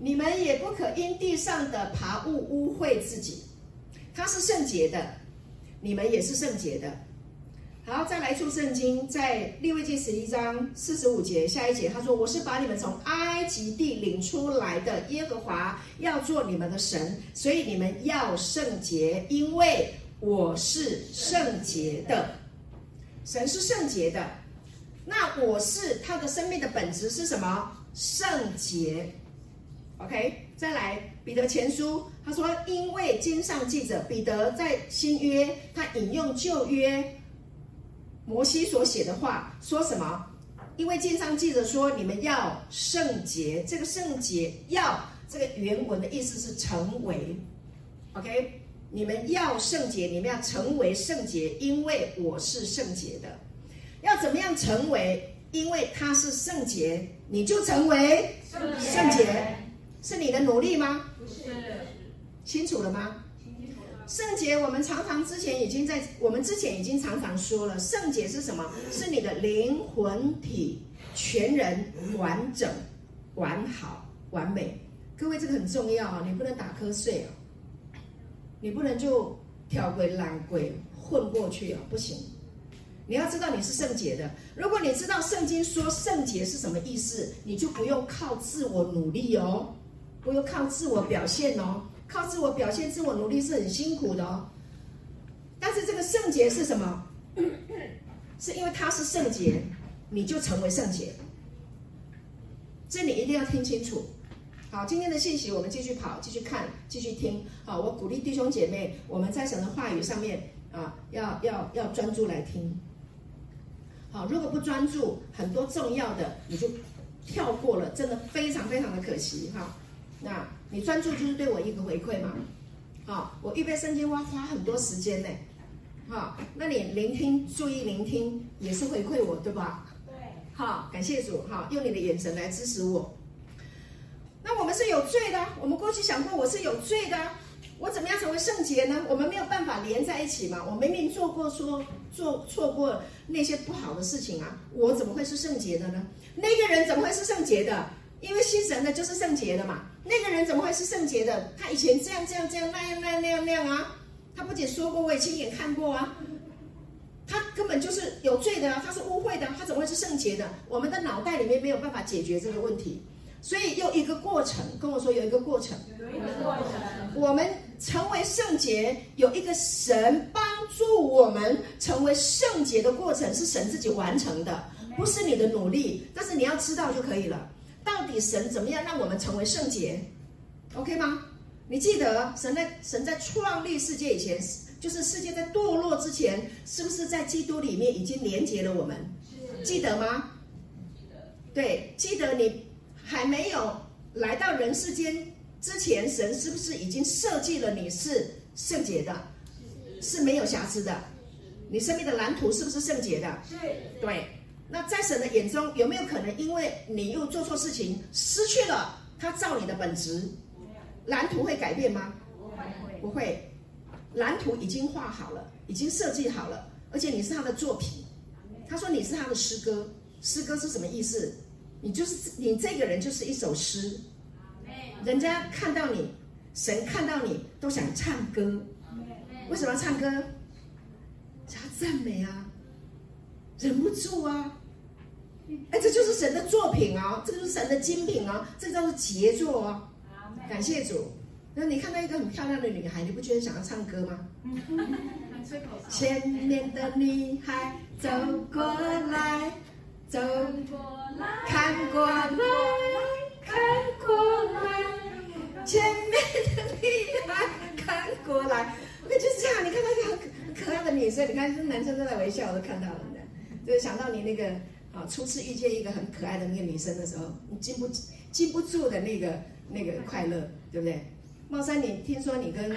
Speaker 1: 你们也不可因地上的爬物污秽自己，他是圣洁的，你们也是圣洁的。好，再来出圣经，在利未记十一章四十五节下一节，他说：“我是把你们从埃及地领出来的耶和华，要做你们的神，所以你们要圣洁，因为我是圣洁的。神是圣洁的，那我是他的生命的本质是什么？圣洁。” OK，再来彼得前书，他说：“因为经上记着，彼得在新约，他引用旧约摩西所写的话，说什么？因为经上记着说，你们要圣洁。这个圣洁要这个原文的意思是成为，OK？你们要圣洁，你们要成为圣洁，因为我是圣洁的。要怎么样成为？因为他是圣洁，你就成为圣洁。圣洁是你的努力吗？
Speaker 2: 不是。
Speaker 1: 清楚了吗？圣洁，我们常常之前已经在，我们之前已经常常说了，圣洁是什么？是你的灵魂体全人完整、完好、完美。各位，这个很重要啊！你不能打瞌睡啊，你不能就挑鬼懒鬼混过去啊，不行。你要知道你是圣洁的。如果你知道圣经说圣洁是什么意思，你就不用靠自我努力哦，不用靠自我表现哦。靠自我表现、自我努力是很辛苦的哦。但是这个圣洁是什么？[coughs] 是因为他是圣洁，你就成为圣洁。这你一定要听清楚。好，今天的信息我们继续跑，继续看，继续听。好，我鼓励弟兄姐妹，我们在神的话语上面啊，要要要专注来听。好，如果不专注，很多重要的你就跳过了，真的非常非常的可惜哈。那。你专注就是对我一个回馈嘛，好，我预备圣经花花很多时间呢，好，那你聆听，注意聆听，也是回馈我，对吧？
Speaker 2: 对，
Speaker 1: 好，感谢主，好，用你的眼神来支持我。那我们是有罪的，我们过去想过我是有罪的，我怎么样成为圣洁呢？我们没有办法连在一起嘛，我明明做过说做错过那些不好的事情啊，我怎么会是圣洁的呢？那个人怎么会是圣洁的？因为信神的就是圣洁的嘛。那个人怎么会是圣洁的？他以前这样这样这样那样那样那样那样啊！他不仅说过，我也亲眼看过啊！他根本就是有罪的啊！他是污秽的，他怎么会是圣洁的？我们的脑袋里面没有办法解决这个问题，所以有一个过程。跟我说有一个过程，
Speaker 2: 有一个过程。
Speaker 1: 我们成为圣洁，有一个神帮助我们成为圣洁的过程，是神自己完成的，不是你的努力，但是你要知道就可以了。到底神怎么样让我们成为圣洁？OK 吗？你记得神在神在创立世界以前，就是世界在堕落之前，是不是在基督里面已经连接了我们？记得吗？记得。对，记得你还没有来到人世间之前，神是不是已经设计了你是圣洁的？是没有瑕疵的。你生命的蓝图是不是圣洁的？
Speaker 2: 是。
Speaker 1: 对。那在神的眼中，有没有可能因为你又做错事情，失去了他造你的本质？蓝图会改变吗？
Speaker 2: 不会，
Speaker 1: 不会。蓝图已经画好了，已经设计好了，而且你是他的作品。他说你是他的诗歌，诗歌是什么意思？你就是你这个人就是一首诗。人家看到你，神看到你都想唱歌。为什么要唱歌？想要赞美啊，忍不住啊。哎，这就是神的作品哦，这就是神的精品哦，这个叫做杰作哦！感谢主。那你看到一个很漂亮的女孩，你不觉得想要唱歌吗？前面的女孩走过来，走过来，看过来，看过来，前面的女孩看过来。我就是这样，你看到一个很可爱的女生，你看这男生都在微笑，我都看到了的，就是想到你那个。啊，初次遇见一个很可爱的那个女生的时候，你禁不禁不住的那个那个快乐，对不对？茂山，你听说你跟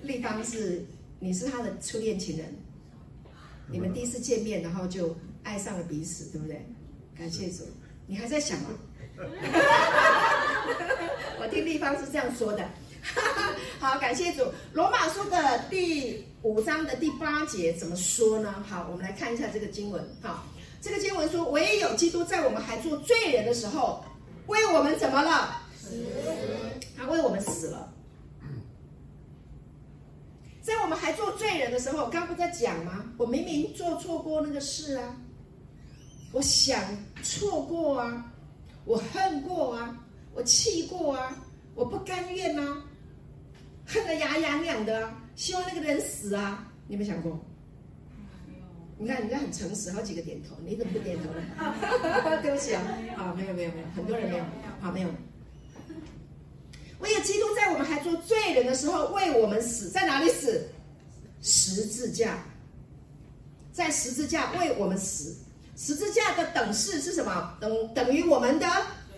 Speaker 1: 丽芳是你是他的初恋情人，你们第一次见面，然后就爱上了彼此，对不对？感谢主，你还在想吗？[laughs] 我听丽芳是这样说的。[laughs] 好，感谢主。罗马书的第五章的第八节怎么说呢？好，我们来看一下这个经文。好。这个经文说：“唯有基督在我们还做罪人的时候，为我们怎么了？死。他为我们死了。在我们还做罪人的时候，刚刚不在讲吗？我明明做错过那个事啊，我想错过啊，我恨过啊，我气过啊，我不甘愿啊，恨得牙痒痒的，希望那个人死啊。你有没有想过？”你看，人家很诚实，好几个点头，你怎么不点头呢？[laughs] 对不起啊，啊，没有没有没有，很多人没有，好没有。唯有基督在我们还做罪人的时候为我们死，在哪里死？十字架，在十字架为我们死。十字架的等式是什么？等等于我们的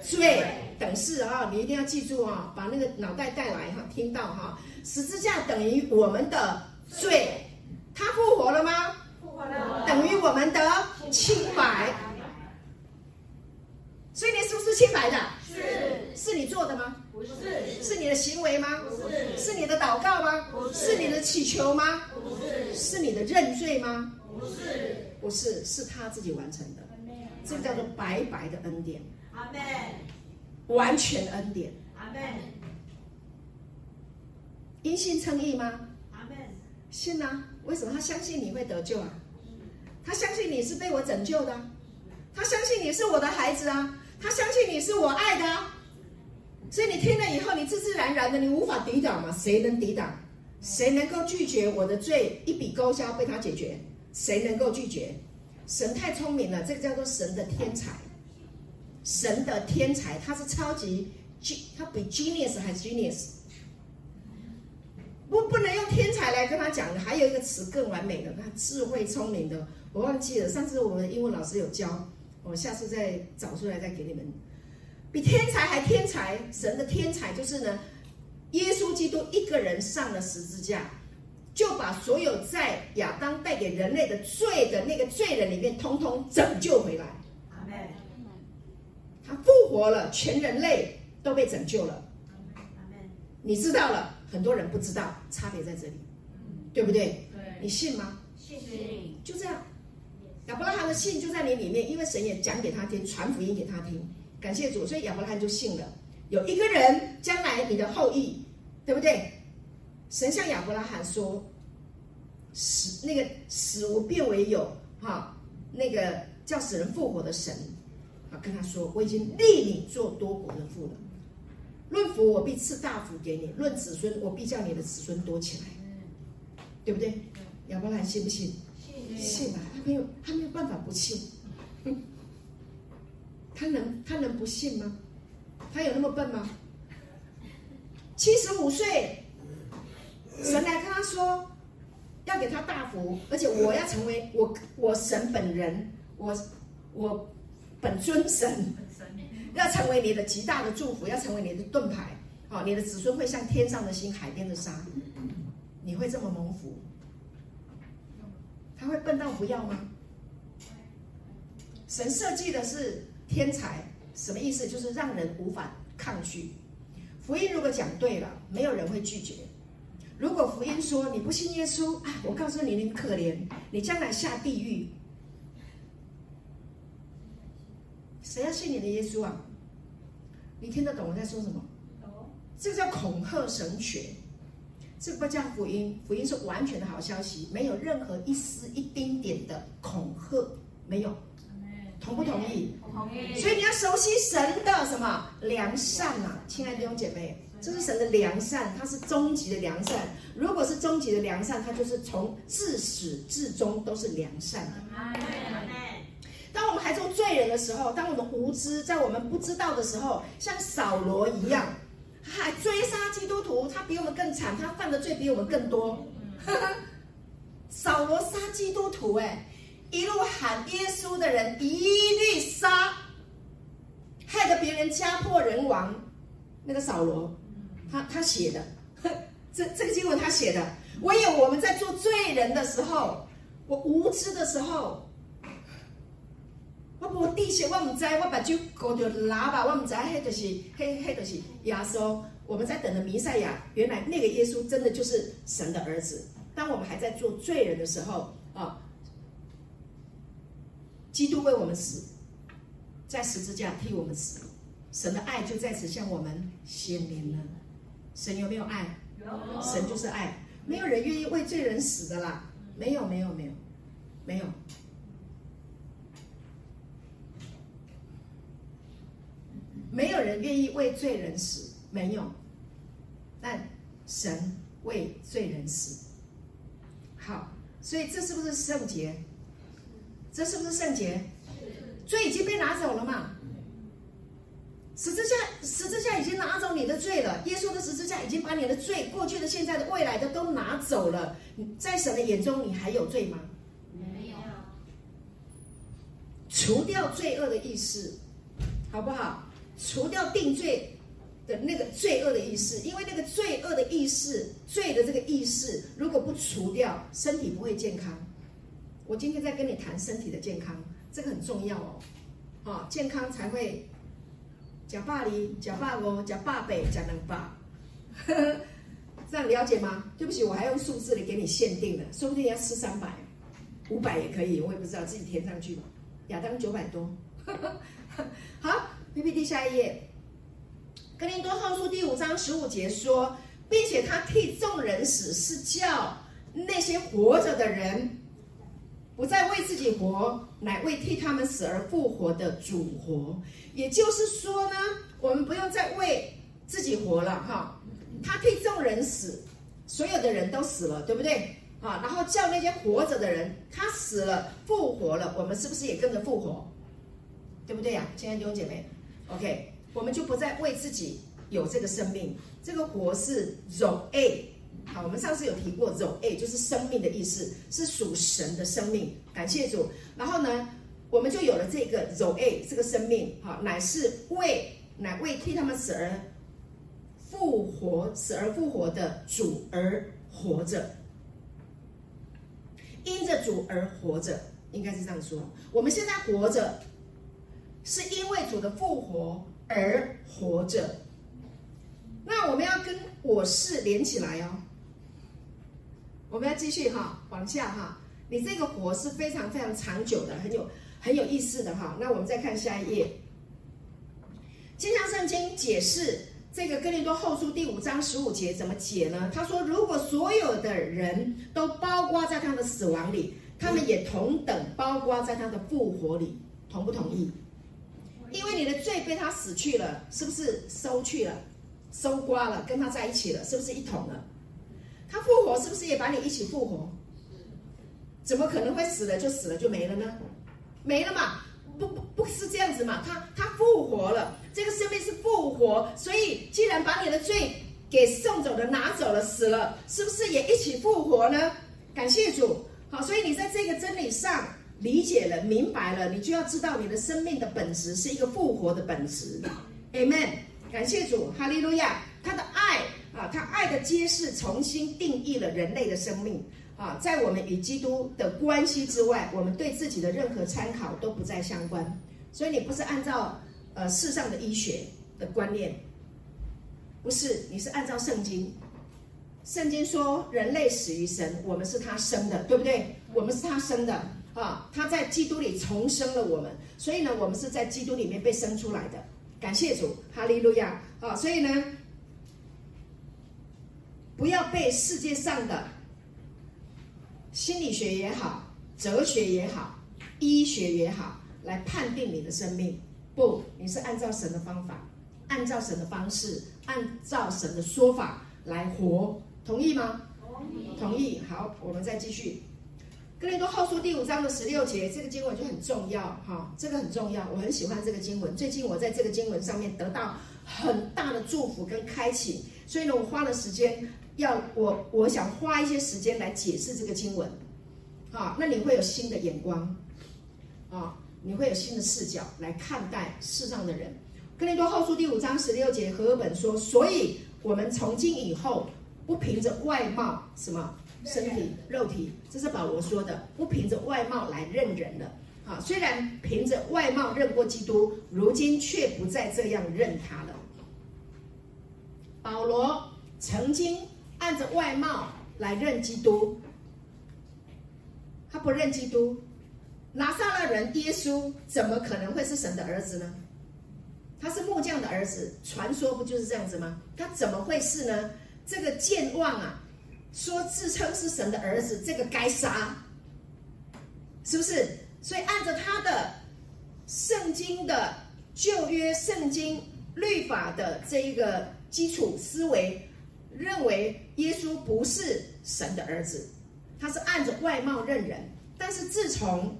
Speaker 1: 罪。等式啊，你一定要记住啊，把那个脑袋带来哈，听到哈。十字架等于我们的罪，他复活了
Speaker 2: 吗？
Speaker 1: 等于我们的清白。所以你是不是清白的？
Speaker 2: 是。
Speaker 1: 是你做的吗？
Speaker 2: 不是。
Speaker 1: 是你的行为吗？
Speaker 2: 不是。
Speaker 1: 是你的祷告吗？
Speaker 2: 不是。
Speaker 1: 是你的祈求吗？
Speaker 2: 不是。
Speaker 1: 是你的认罪吗？
Speaker 2: 不是。
Speaker 1: 不是，是他自己完成的。这个叫做白白的恩典。
Speaker 2: 阿门。
Speaker 1: 完全恩典。
Speaker 2: 阿门。
Speaker 1: 因信称义吗？
Speaker 2: 阿门。
Speaker 1: 信啊！为什么他相信你会得救啊？他相信你是被我拯救的，他相信你是我的孩子啊，他相信你是我爱的啊。所以你听了以后，你自自然然的，你无法抵挡嘛？谁能抵挡？谁能够拒绝我的罪一笔勾销被他解决？谁能够拒绝？神太聪明了，这个叫做神的天才。神的天才，他是超级 G，他比 genius 还 genius。不，不能用天才来跟他讲的，还有一个词更完美的，他智慧聪明的，我忘记了。上次我们英文老师有教，我下次再找出来再给你们。比天才还天才，神的天才就是呢，耶稣基督一个人上了十字架，就把所有在亚当带给人类的罪的那个罪人里面，通通拯救回来。
Speaker 2: 阿门。
Speaker 1: 他复活了，全人类都被拯救了。
Speaker 2: 阿门。
Speaker 1: 你知道了。很多人不知道差别在这里，对不对？
Speaker 2: 对，
Speaker 1: 你信吗？
Speaker 2: 信，
Speaker 1: 就这样。亚伯拉罕的信就在你里面，因为神也讲给他听，传福音给他听。感谢主，所以亚伯拉罕就信了。有一个人将来你的后裔，对不对？神向亚伯拉罕说：“死那个死无变为有，哈，那个叫死人复活的神啊，跟他说，我已经立你做多国的父了。”论福，我必赐大福给你；论子孙，我必叫你的子孙多起来，对不对？亚伯兰信不信？信，信吧。他没有，他没有办法不信。他能，他能不信吗？他有那么笨吗？七十五岁，神来跟他说，要给他大福，而且我要成为我，我神本人，我我本尊神。要成为你的极大的祝福，要成为你的盾牌，好，你的子孙会像天上的星、海边的沙，你会这么蒙福？他会笨到不要吗？神设计的是天才，什么意思？就是让人无法抗拒。福音如果讲对了，没有人会拒绝。如果福音说你不信耶稣，啊，我告诉你，你可怜，你将来下地狱。谁要信你的耶稣啊？你听得懂我在说什么？这个叫恐吓神学，这个不叫福音。福音是完全的好消息，没有任何一丝一丁点的恐吓，没有。同不同意？同意。所以你要熟悉神的什么良善啊，亲爱的弟兄姐妹，这是神的良善，它是终极的良善。如果是终极的良善，它就是从自始至终都是良善的。当我们还做罪人的时候，当我们无知，在我们不知道的时候，像扫罗一样，还追杀基督徒，他比我们更惨，他犯的罪比我们更多。[laughs] 扫罗杀基督徒，哎，一路喊耶稣的人一律杀，害得别人家破人亡。那个扫罗，他他写的，[laughs] 这这个经文他写的，唯有我们在做罪人的时候，我无知的时候。我无地血，我唔知，我把酒搞着喇叭，我唔知，迄就是，迄迄就是耶稣。我们在等着弥赛亚，原来那个耶稣真的就是神的儿子。当我们还在做罪人的时候啊，基督为我们死，在十字架替我们死，神的爱就在此向我们显明了。神有没有爱？有。神就是爱，没有人愿意为罪人死的啦。没有，没有，没有，没有。没有人愿意为罪人死，没有，但神为罪人死。好，所以这是不是圣洁？这是不是圣洁？罪已经被拿走了嘛？十字架，十字架已经拿走你的罪了。耶稣的十字架已经把你的罪，过去的、现在的、未来的都拿走了。在神的眼中，你还有罪吗？没有。除掉罪恶的意识，好不好？除掉定罪的那个罪恶的意识，因为那个罪恶的意识，罪的这个意识，如果不除掉，身体不会健康。我今天在跟你谈身体的健康，这个很重要哦，啊，健康才会假霸黎、假霸哦、假霸北、假能霸，[laughs] 这样了解吗？对不起，我还用数字来给你限定的，说不定要吃三百、五百也可以，我也不知道，自己填上去吧。亚当九百多，[laughs] 好，PPT 下一页，哥林多后书第五章十五节说，并且他替众人死，是叫那些活着的人。不再为自己活，乃为替他们死而复活的主活。也就是说呢，我们不用再为自己活了哈。他替众人死，所有的人都死了，对不对？啊，然后叫那些活着的人，他死了复活了，我们是不是也跟着复活？对不对呀，亲爱的弟兄姐妹？OK，我们就不再为自己有这个生命，这个活是 Zoe。好，我们上次有提过，Zoe 就是生命的意思，是属神的生命。感谢主。然后呢，我们就有了这个 Zoe 这个生命，好，乃是为乃为替他们死而复活、死而复活的主而活着，因着主而活着，应该是这样说。我们现在活着，是因为主的复活而活着。那我们要跟我是连起来哦。我们要继续哈，往下哈。你这个活是非常非常长久的，很有很有意思的哈。那我们再看下一页。经常圣经解释这个哥林多后书第五章十五节怎么解呢？他说：“如果所有的人都包括在他的死亡里，他们也同等包括在他的复活里，同不同意？因为你的罪被他死去了，是不是收去了、收刮了，跟他在一起了，是不是一同了？”他复活是不是也把你一起复活？怎么可能会死了就死了就没了呢？没了嘛？不不不是这样子嘛？他他复活了，这个生命是复活，所以既然把你的罪给送走了、拿走了、死了，是不是也一起复活呢？感谢主，好，所以你在这个真理上理解了、明白了，你就要知道你的生命的本质是一个复活的本质。Amen，感谢主，哈利路亚，他的爱。啊，他爱的揭示重新定义了人类的生命啊，在我们与基督的关系之外，我们对自己的任何参考都不再相关。所以你不是按照呃世上的医学的观念，不是，你是按照圣经。圣经说人类始于神，我们是他生的，对不对？我们是他生的啊，他在基督里重生了我们，所以呢，我们是在基督里面被生出来的。感谢主，哈利路亚啊！所以呢。不要被世界上的心理学也好、哲学也好、医学也好来判定你的生命。不，你是按照神的方法，按照神的方式，按照神的说法来活，同意吗？同意。同意。好，我们再继续。哥林多后书第五章的十六节，这个经文就很重要哈，这个很重要，我很喜欢这个经文。最近我在这个经文上面得到很大的祝福跟开启，所以呢，我花了时间。要我，我想花一些时间来解释这个经文，啊，那你会有新的眼光，啊，你会有新的视角来看待世上的人。哥林多后书第五章十六节，和合本说，所以我们从今以后不凭着外貌，什么身体肉体，这是保罗说的，不凭着外貌来认人了。啊，虽然凭着外貌认过基督，如今却不再这样认他了。保罗曾经。按着外貌来认基督，他不认基督。拿撒勒人耶稣怎么可能会是神的儿子呢？他是木匠的儿子，传说不就是这样子吗？他怎么会是呢？这个健忘啊，说自称是神的儿子，这个该杀，是不是？所以按照他的圣经的旧约圣经律法的这一个基础思维。认为耶稣不是神的儿子，他是按着外貌认人。但是自从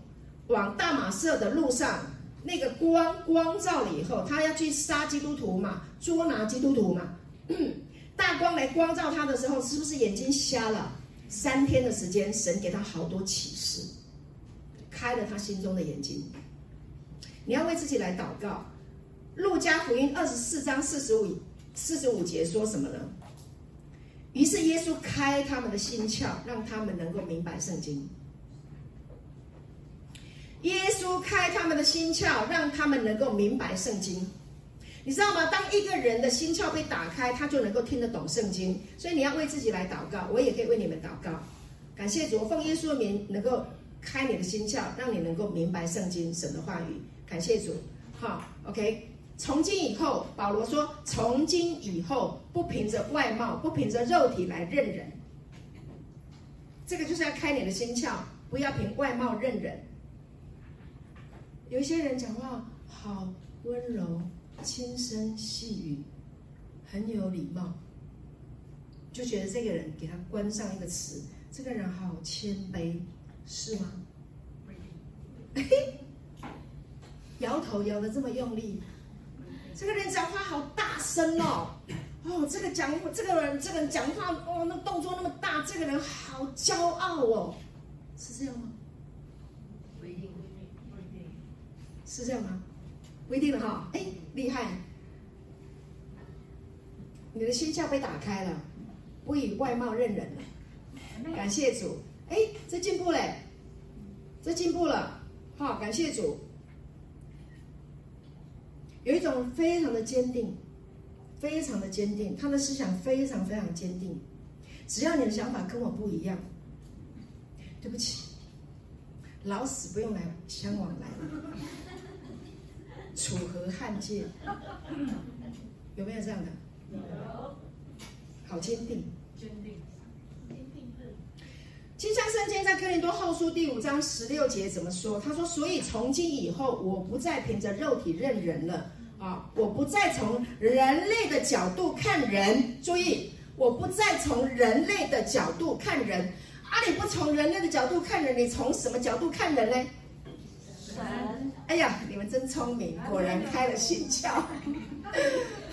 Speaker 1: 往大马色的路上，那个光光照了以后，他要去杀基督徒嘛，捉拿基督徒嘛。大光来光照他的时候，是不是眼睛瞎了？三天的时间，神给他好多启示，开了他心中的眼睛。你要为自己来祷告。路加福音二十四章四十五四十五节说什么呢？于是耶稣开他们的心窍，让他们能够明白圣经。耶稣开他们的心窍，让他们能够明白圣经。你知道吗？当一个人的心窍被打开，他就能够听得懂圣经。所以你要为自己来祷告，我也可以为你们祷告。感谢主，我奉耶稣的名，能够开你的心窍，让你能够明白圣经神的话语。感谢主。好，OK。从今以后，保罗说：从今以后，不凭着外貌，不凭着肉体来认人。这个就是要开你的心窍，不要凭外貌认人。有一些人讲话好温柔、轻声细语，很有礼貌，就觉得这个人给他关上一个词，这个人好谦卑，是吗？[laughs] 摇头摇得这么用力，这个人讲话好大声哦，哦，这个讲这个人这个人讲话哦，那动作那么大，这个人好骄傲哦，是这样吗？不一定是这样吗？不一定了哈。哎，厉害！你的心窍被打开了，不以外貌认人了。感谢主！哎，这进步嘞，这进步了。好，感谢主。有一种非常的坚定，非常的坚定，他的思想非常非常坚定。只要你的想法跟我不一样，对不起，老死不用来相往来。楚河汉界，有没有这样的？有，好坚定，坚定，坚定。金香圣经在哥林多后书第五章十六节怎么说？他说：“所以从今以后，我不再凭着肉体认人了啊！我不再从人类的角度看人。注意，我不再从人类的角度看人。啊，你不从人类的角度看人，你从什么角度看人呢？”神，哎呀，你们真聪明，果然开了心窍。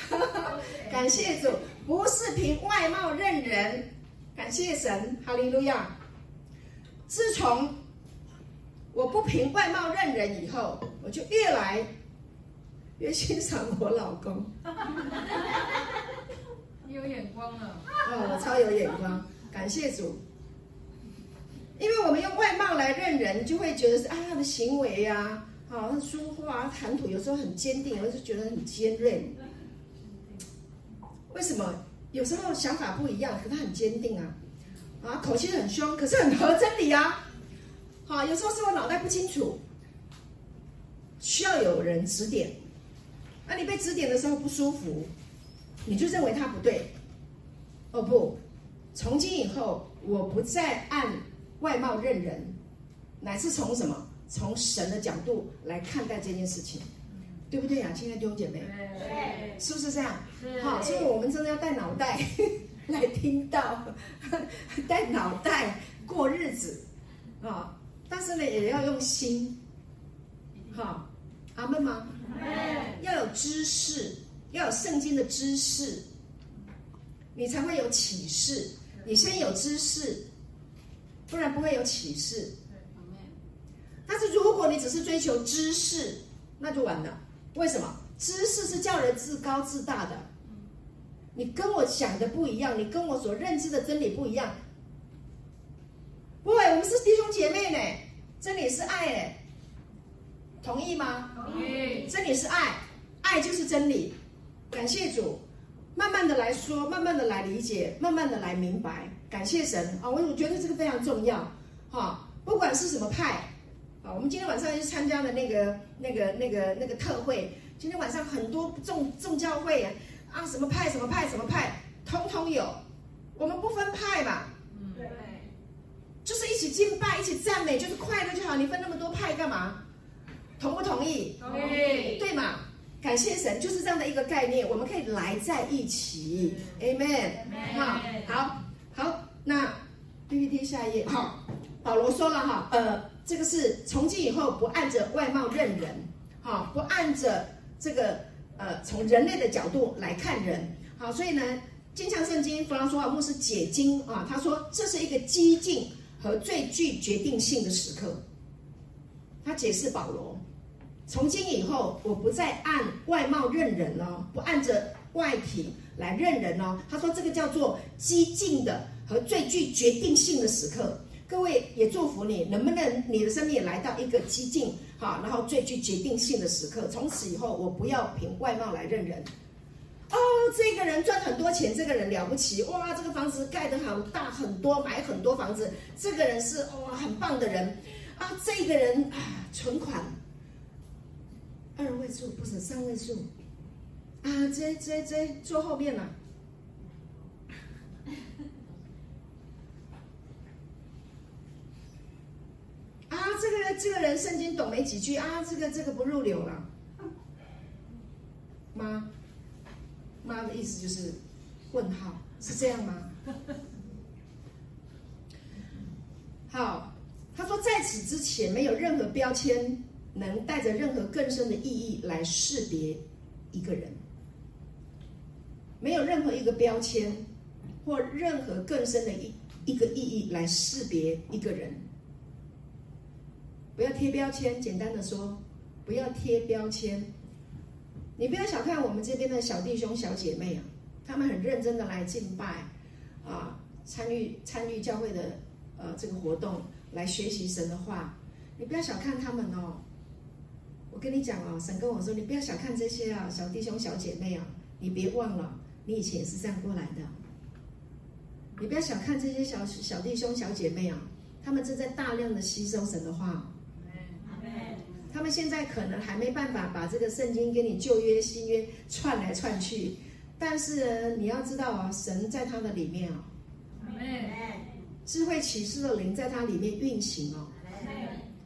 Speaker 1: [laughs] 感谢主，不是凭外貌认人，感谢神，哈利路亚。自从我不凭外貌认人以后，我就越来越欣赏我老公。
Speaker 2: 你有眼光了，
Speaker 1: 哦，我超有眼光，感谢主。因为我们用外貌来认人，就会觉得是啊，他的行为呀，啊，他说话谈吐有时候很坚定，有时候觉得很尖锐。为什么？有时候想法不一样，可他很坚定啊，啊，口气很凶，可是很合真理啊。好，有时候是我脑袋不清楚，需要有人指点。那你被指点的时候不舒服，你就认为他不对。哦不，从今以后我不再按。外貌认人，乃是从什么？从神的角度来看待这件事情，对不对呀、啊，亲爱的弟兄姐妹？对，是不是这样？好，所以我们真的要带脑袋 [laughs] 来听到，[laughs] 带脑袋过日子啊！但是呢，也要用心，好，阿门吗？要有知识，要有圣经的知识，你才会有启示。你先有知识。不然不会有启示。但是如果你只是追求知识，那就完了。为什么？知识是叫人自高自大的。你跟我想的不一样，你跟我所认知的真理不一样。不会，我们是弟兄姐妹呢。真理是爱呢，同意吗？同意。真理是爱，爱就是真理。感谢主，慢慢的来说，慢慢的来理解，慢慢的来明白。感谢神啊！我我觉得这个非常重要，哈，不管是什么派，啊，我们今天晚上去参加的那个、那个、那个、那个特会，今天晚上很多众众教会啊，啊什么派、什么派、什么派，通通有，我们不分派嘛，嗯，对，就是一起敬拜，一起赞美，就是快乐就好。你分那么多派干嘛？同不同意？同意，对嘛？感谢神，就是这样的一个概念，我们可以来在一起，Amen，好，好。好，那 PPT 下一页。好，保罗说了哈，呃，这个是从今以后不按着外貌认人，好，不按着这个呃从人类的角度来看人。好，所以呢，金强圣经弗朗索瓦牧师解经啊，他说这是一个激进和最具决定性的时刻。他解释保罗，从今以后，我不再按外貌认人了，不按着外体来认人了。他说这个叫做激进的和最具决定性的时刻。各位也祝福你，能不能你的生命来到一个激进好，然后最具决定性的时刻？从此以后，我不要凭外貌来认人。哦，这个人赚很多钱，这个人了不起哇！这个房子盖得很大很多，买很多房子，这个人是哇很棒的人啊！这个人啊，存款二位数不是三位数啊！这这这坐后面了！啊这个这个人圣经懂没几句啊？这个这个不入流了 [laughs] 妈？妈的意思就是问号，是这样吗？[laughs] 好，他说在此之前没有任何标签能带着任何更深的意义来识别一个人，没有任何一个标签或任何更深的一一个意义来识别一个人。不要贴标签，简单的说，不要贴标签。你不要小看我们这边的小弟兄小姐妹啊，他们很认真的来敬拜，啊，参与参与教会的呃这个活动，来学习神的话。你不要小看他们哦，我跟你讲哦，神跟我说，你不要小看这些啊小弟兄小姐妹啊，你别忘了，你以前也是这样过来的。你不要小看这些小小弟兄小姐妹啊，他们正在大量的吸收神的话。他们现在可能还没办法把这个圣经跟你旧约新约串来串去，但是你要知道啊，神在他的里面啊，智慧启示的灵在他里面运行哦。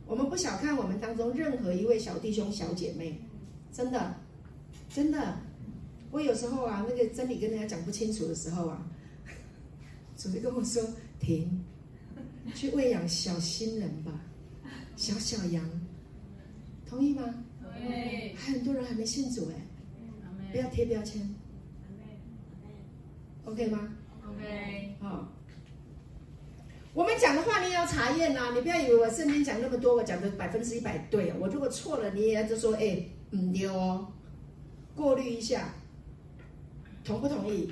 Speaker 1: 我们不小看我们当中任何一位小弟兄小姐妹，真的，真的，我有时候啊，那个真理跟人家讲不清楚的时候啊，[laughs] 主就跟我说：“停，去喂养小新人吧，小小羊。”同意吗？同意。还很多人还没信主哎，不要贴标签。OK 吗
Speaker 2: ？OK。
Speaker 1: 好。我们讲的话你也要查验呐，你不要以为我圣经讲那么多，我讲的百分之一百对。我如果错了，你也要就说哎，唔，丢哦，过滤一下，同不同意？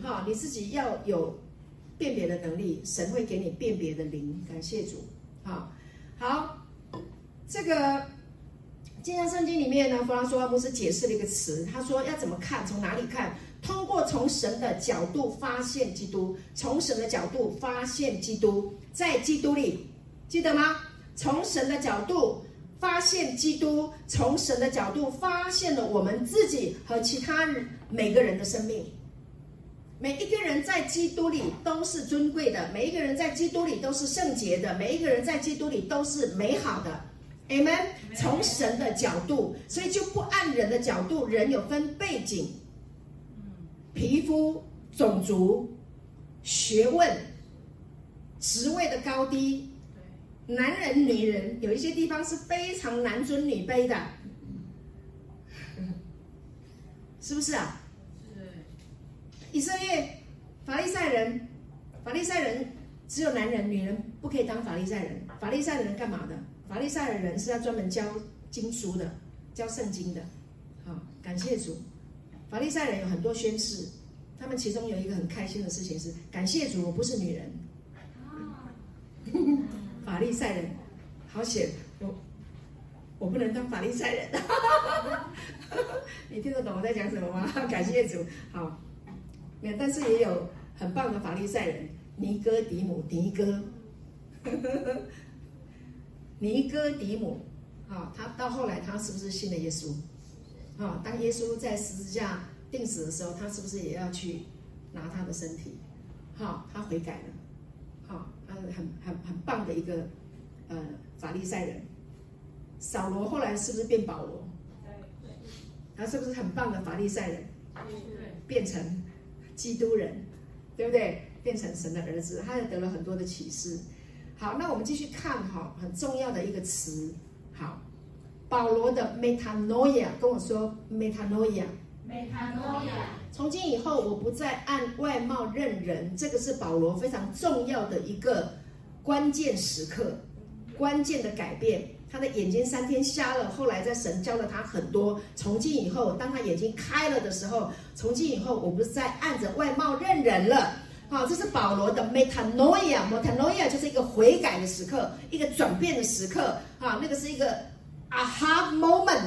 Speaker 1: 好，你自己要有辨别的能力，神会给你辨别的灵。感谢主。好，好，这个。《金像圣经》里面呢，弗朗索瓦牧师解释了一个词，他说要怎么看？从哪里看？通过从神的角度发现基督，从神的角度发现基督，在基督里，记得吗？从神的角度发现基督，从神的角度发现了我们自己和其他人每个人的生命。每一个人在基督里都是尊贵的，每一个人在基督里都是圣洁的，每一个人在基督里都是美好的。Amen。从神的角度，所以就不按人的角度。人有分背景、皮肤、种族、学问、职位的高低，男人、女人，有一些地方是非常男尊女卑的，是不是啊？是。以色列法利赛人，法利赛人只有男人，女人不可以当法利赛人。法利赛人干嘛的？法利赛的人是要专门教经书的，教圣经的。好，感谢主。法利赛人有很多宣誓，他们其中有一个很开心的事情是：感谢主，我不是女人。法利赛人，好险，我我不能当法利赛人。你听得懂我在讲什么吗？感谢主。好，但是也有很棒的法利赛人，尼哥底母，尼哥。尼哥底母，啊，他到后来他是不是信了耶稣？啊，当耶稣在十字架钉死的时候，他是不是也要去拿他的身体？好，他悔改了，好，他很很很棒的一个呃法利赛人。扫罗后来是不是变保罗？对，他是不是很棒的法利赛人？变成基督人，对不对？变成神的儿子，他也得了很多的启示。好，那我们继续看哈，很重要的一个词。好，保罗的 metanoia 跟我说 metanoia。metanoia。从今以后，我不再按外貌认人，这个是保罗非常重要的一个关键时刻，关键的改变。他的眼睛三天瞎了，后来在神教了他很多。从今以后，当他眼睛开了的时候，从今以后，我不是再按着外貌认人了。好，这是保罗的 metanoia，metanoia 就是一个悔改的时刻，一个转变的时刻。啊，那个是一个 aha moment，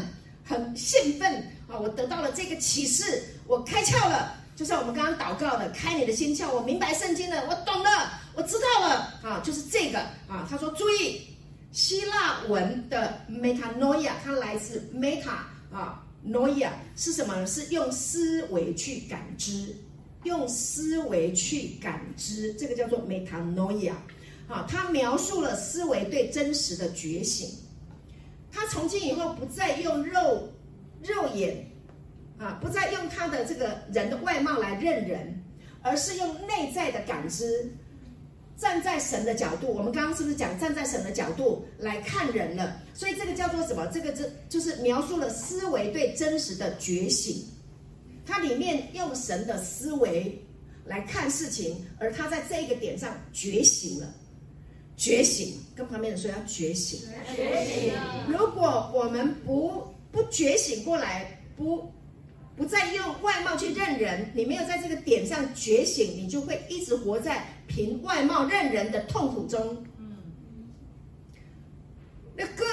Speaker 1: 很兴奋啊！我得到了这个启示，我开窍了，就像我们刚刚祷告的，开你的心窍，我明白圣经了，我懂了，我知道了。啊，就是这个啊。他说，注意。希腊文的 metanoia，它来自 meta 啊，noia 是什么？是用思维去感知，用思维去感知，这个叫做 metanoia。好，它描述了思维对真实的觉醒。他从今以后不再用肉肉眼啊，不再用他的这个人的外貌来认人，而是用内在的感知。站在神的角度，我们刚刚是不是讲站在神的角度来看人了？所以这个叫做什么？这个这就是描述了思维对真实的觉醒。它里面用神的思维来看事情，而他在这个点上觉醒了。觉醒，跟旁边人说要觉醒。觉醒。如果我们不不觉醒过来，不。不再用外貌去认人，你没有在这个点上觉醒，你就会一直活在凭外貌认人的痛苦中。嗯，那个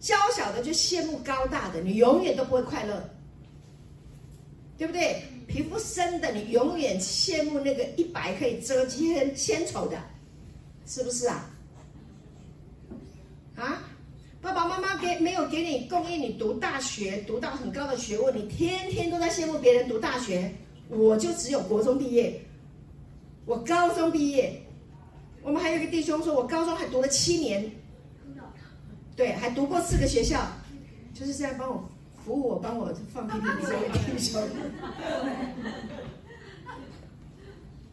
Speaker 1: 娇小的就羡慕高大的，你永远都不会快乐，对不对？皮肤深的，你永远羡慕那个一白可以遮千千丑的，是不是啊？啊？爸爸妈妈给没有给你供应你读大学，读到很高的学问，你天天都在羡慕别人读大学，我就只有国中毕业，我高中毕业，我们还有一个弟兄说，我高中还读了七年，对，还读过四个学校，就是这样帮我服务我，帮我放屁屁的这位弟兄，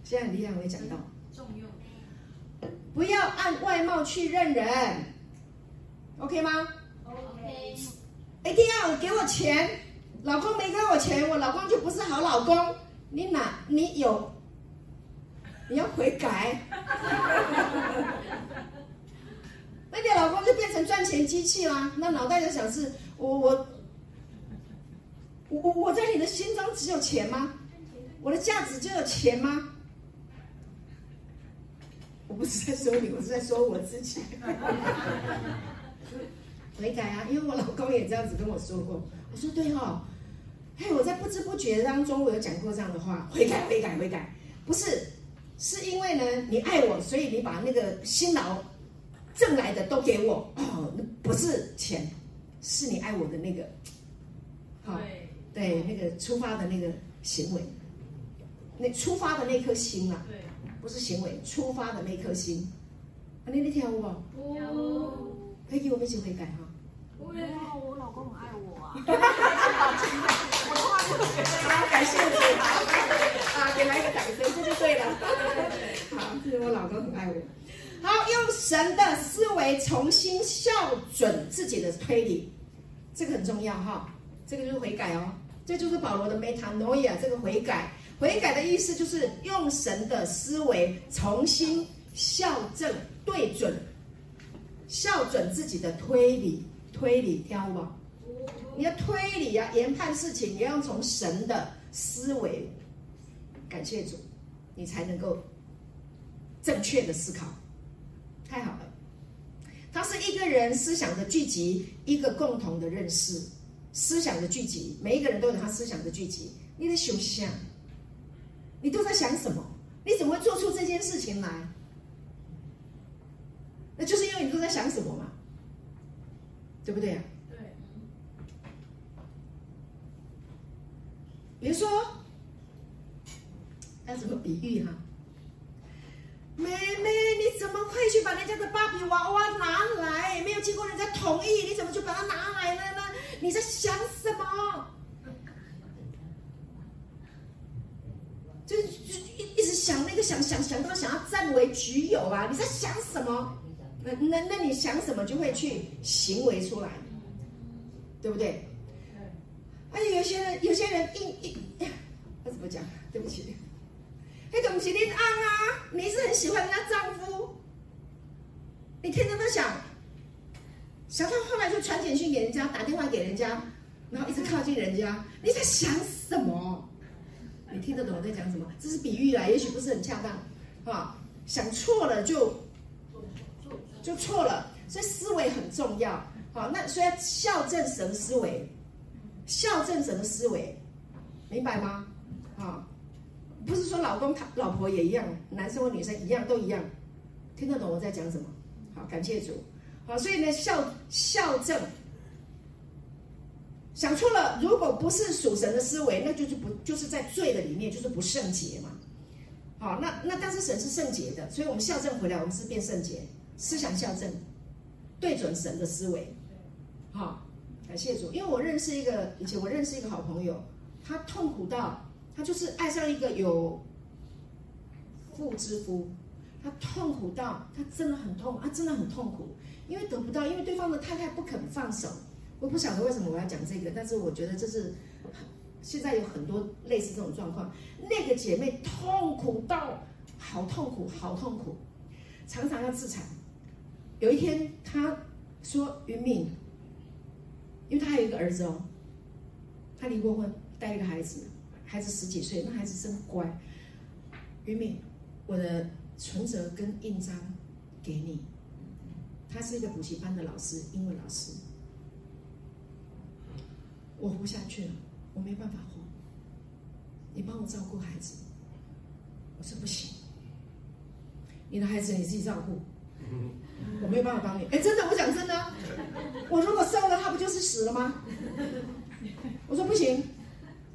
Speaker 1: 现在很厉害，我也讲到，重用，不要按外貌去认人。OK 吗？OK。一定要给我钱，老公没给我钱，我老公就不是好老公。你哪？你有？你要悔改。那你老公就变成赚钱机器啦。那脑袋就想是，我我我我在你的心中只有钱吗？我的价值就有钱吗？我不是在说你，我是在说我自己。[laughs] 悔改啊！因为我老公也这样子跟我说过。我说对、哦，嘿，我在不知不觉当中，我有讲过这样的话：悔改，悔改，悔改。不是，是因为呢，你爱我，所以你把那个辛劳挣来的都给我。哦，不是钱，是你爱我的那个，好、哦，对，那个出发的那个行为，那出发的那颗心啊，不是行为，出发的那颗心。啊，你那天有无？有。可以给我们一起悔改哈。
Speaker 2: 我我老公很爱我啊。
Speaker 1: 感谢你。啊，给来一个掌声，这就对了。好，这是我老公很爱我。好，用神的思维重新校准自己的推理，这个很重要哈。这个就是悔改哦，这就是保罗的 metanoia，这个悔改。悔改的意思就是用神的思维重新校正对准。校准自己的推理，推理挑吧。你要推理啊，研判事情也要从神的思维。感谢主，你才能够正确的思考。太好了，他是一个人思想的聚集，一个共同的认识，思想的聚集，每一个人都有他思想的聚集。你的想象，你都在想什么？你怎么会做出这件事情来？那就是因为你都在想什么嘛，对不对啊？对。比如说，要怎么比喻哈？妹妹，你怎么会去把人家的芭比娃娃拿来？没有经过人家同意，你怎么就把它拿来了呢？你在想什么？就就一一直想那个想想想到想要占为己有啊！你在想什么？那那那你想什么就会去行为出来，对不对？而且有些人有些人硬硬，那怎么讲？对不起，那种是你爱啊，你是很喜欢人家丈夫，你天天都想小偷后来就传简讯给人家，打电话给人家，然后一直靠近人家。你在想什么？你听得懂我在讲什么？这是比喻啦，也许不是很恰当，哈，想错了就就错了，所以思维很重要。好，那所以要校正神思维，校正神的思维，明白吗？啊，不是说老公他老婆也一样，男生或女生一样都一样，听得懂我在讲什么？好，感谢主。好，所以呢，校校正，想错了，如果不是属神的思维，那就是不就是在罪的里面，就是不圣洁嘛。好，那那但是神是圣洁的，所以我们校正回来，我们是变圣洁，思想校正，对准神的思维。好，感谢主，因为我认识一个以前我认识一个好朋友，他痛苦到他就是爱上一个有妇之夫，他痛苦到他真的很痛，他真的很痛苦，因为得不到，因为对方的太太不肯放手。我不晓得为什么我要讲这个，但是我觉得这是现在有很多类似这种状况。那个姐妹痛苦到好痛苦，好痛苦，常常要自残。有一天她说：“云敏。”因为他还有一个儿子哦，他离过婚，带一个孩子，孩子十几岁，那孩子真乖。云敏，我的存折跟印章给你。他是一个补习班的老师，英文老师。我活不下去了，我没办法活。你帮我照顾孩子。我说不行，你的孩子你自己照顾。我没有办法帮你。哎，真的，我讲真的，我如果收了，他不就是死了吗？我说不行，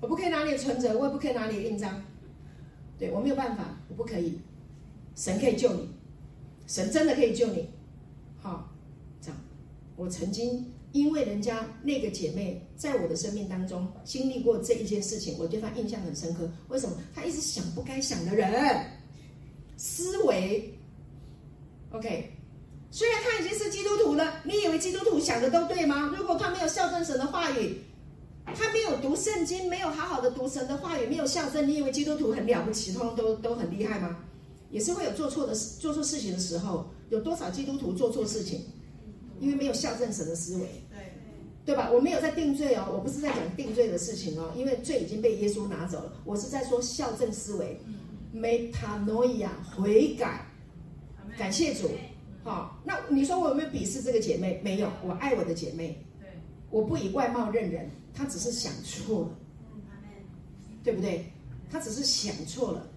Speaker 1: 我不可以拿你的存折，我也不可以拿你的印章。对，我没有办法，我不可以。神可以救你，神真的可以救你。好，这样，我曾经因为人家那个姐妹在我的生命当中经历过这一件事情，我对她印象很深刻。为什么？她一直想不该想的人，思维。OK。虽然他已经是基督徒了，你以为基督徒想的都对吗？如果他没有孝正神的话语，他没有读圣经，没有好好的读神的话语，没有孝顺，你以为基督徒很了不起，通通都都很厉害吗？也是会有做错的事、做错事情的时候。有多少基督徒做错事情？因为没有校正神的思维，对对吧？我没有在定罪哦，我不是在讲定罪的事情哦，因为罪已经被耶稣拿走了。我是在说校正思维，metanoia 悔改，感谢主。好，那你说我有没有鄙视这个姐妹？没有，我爱我的姐妹。对，我不以外貌认人，她只是想错了，对不对？她只是想错了，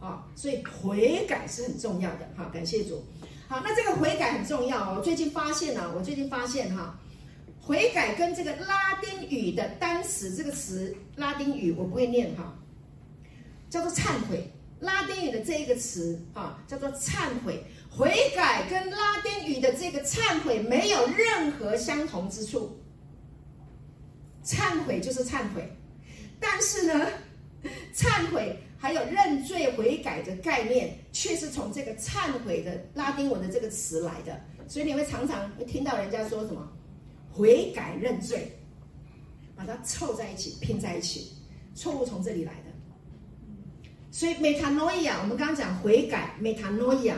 Speaker 1: 啊，所以悔改是很重要的。好，感谢主。好，那这个悔改很重要哦。我最近发现呢，我最近发现哈，悔改跟这个拉丁语的单词，这个词拉丁语我不会念哈，叫做忏悔。拉丁语的这一个词啊，叫做忏悔。悔改跟拉丁语的这个忏悔没有任何相同之处。忏悔就是忏悔，但是呢，忏悔还有认罪悔改的概念，却是从这个忏悔的拉丁文的这个词来的。所以你会常常会听到人家说什么悔改认罪，把它凑在一起拼在一起，错误从这里来的。所以 metanoia，我们刚刚讲悔改 metanoia。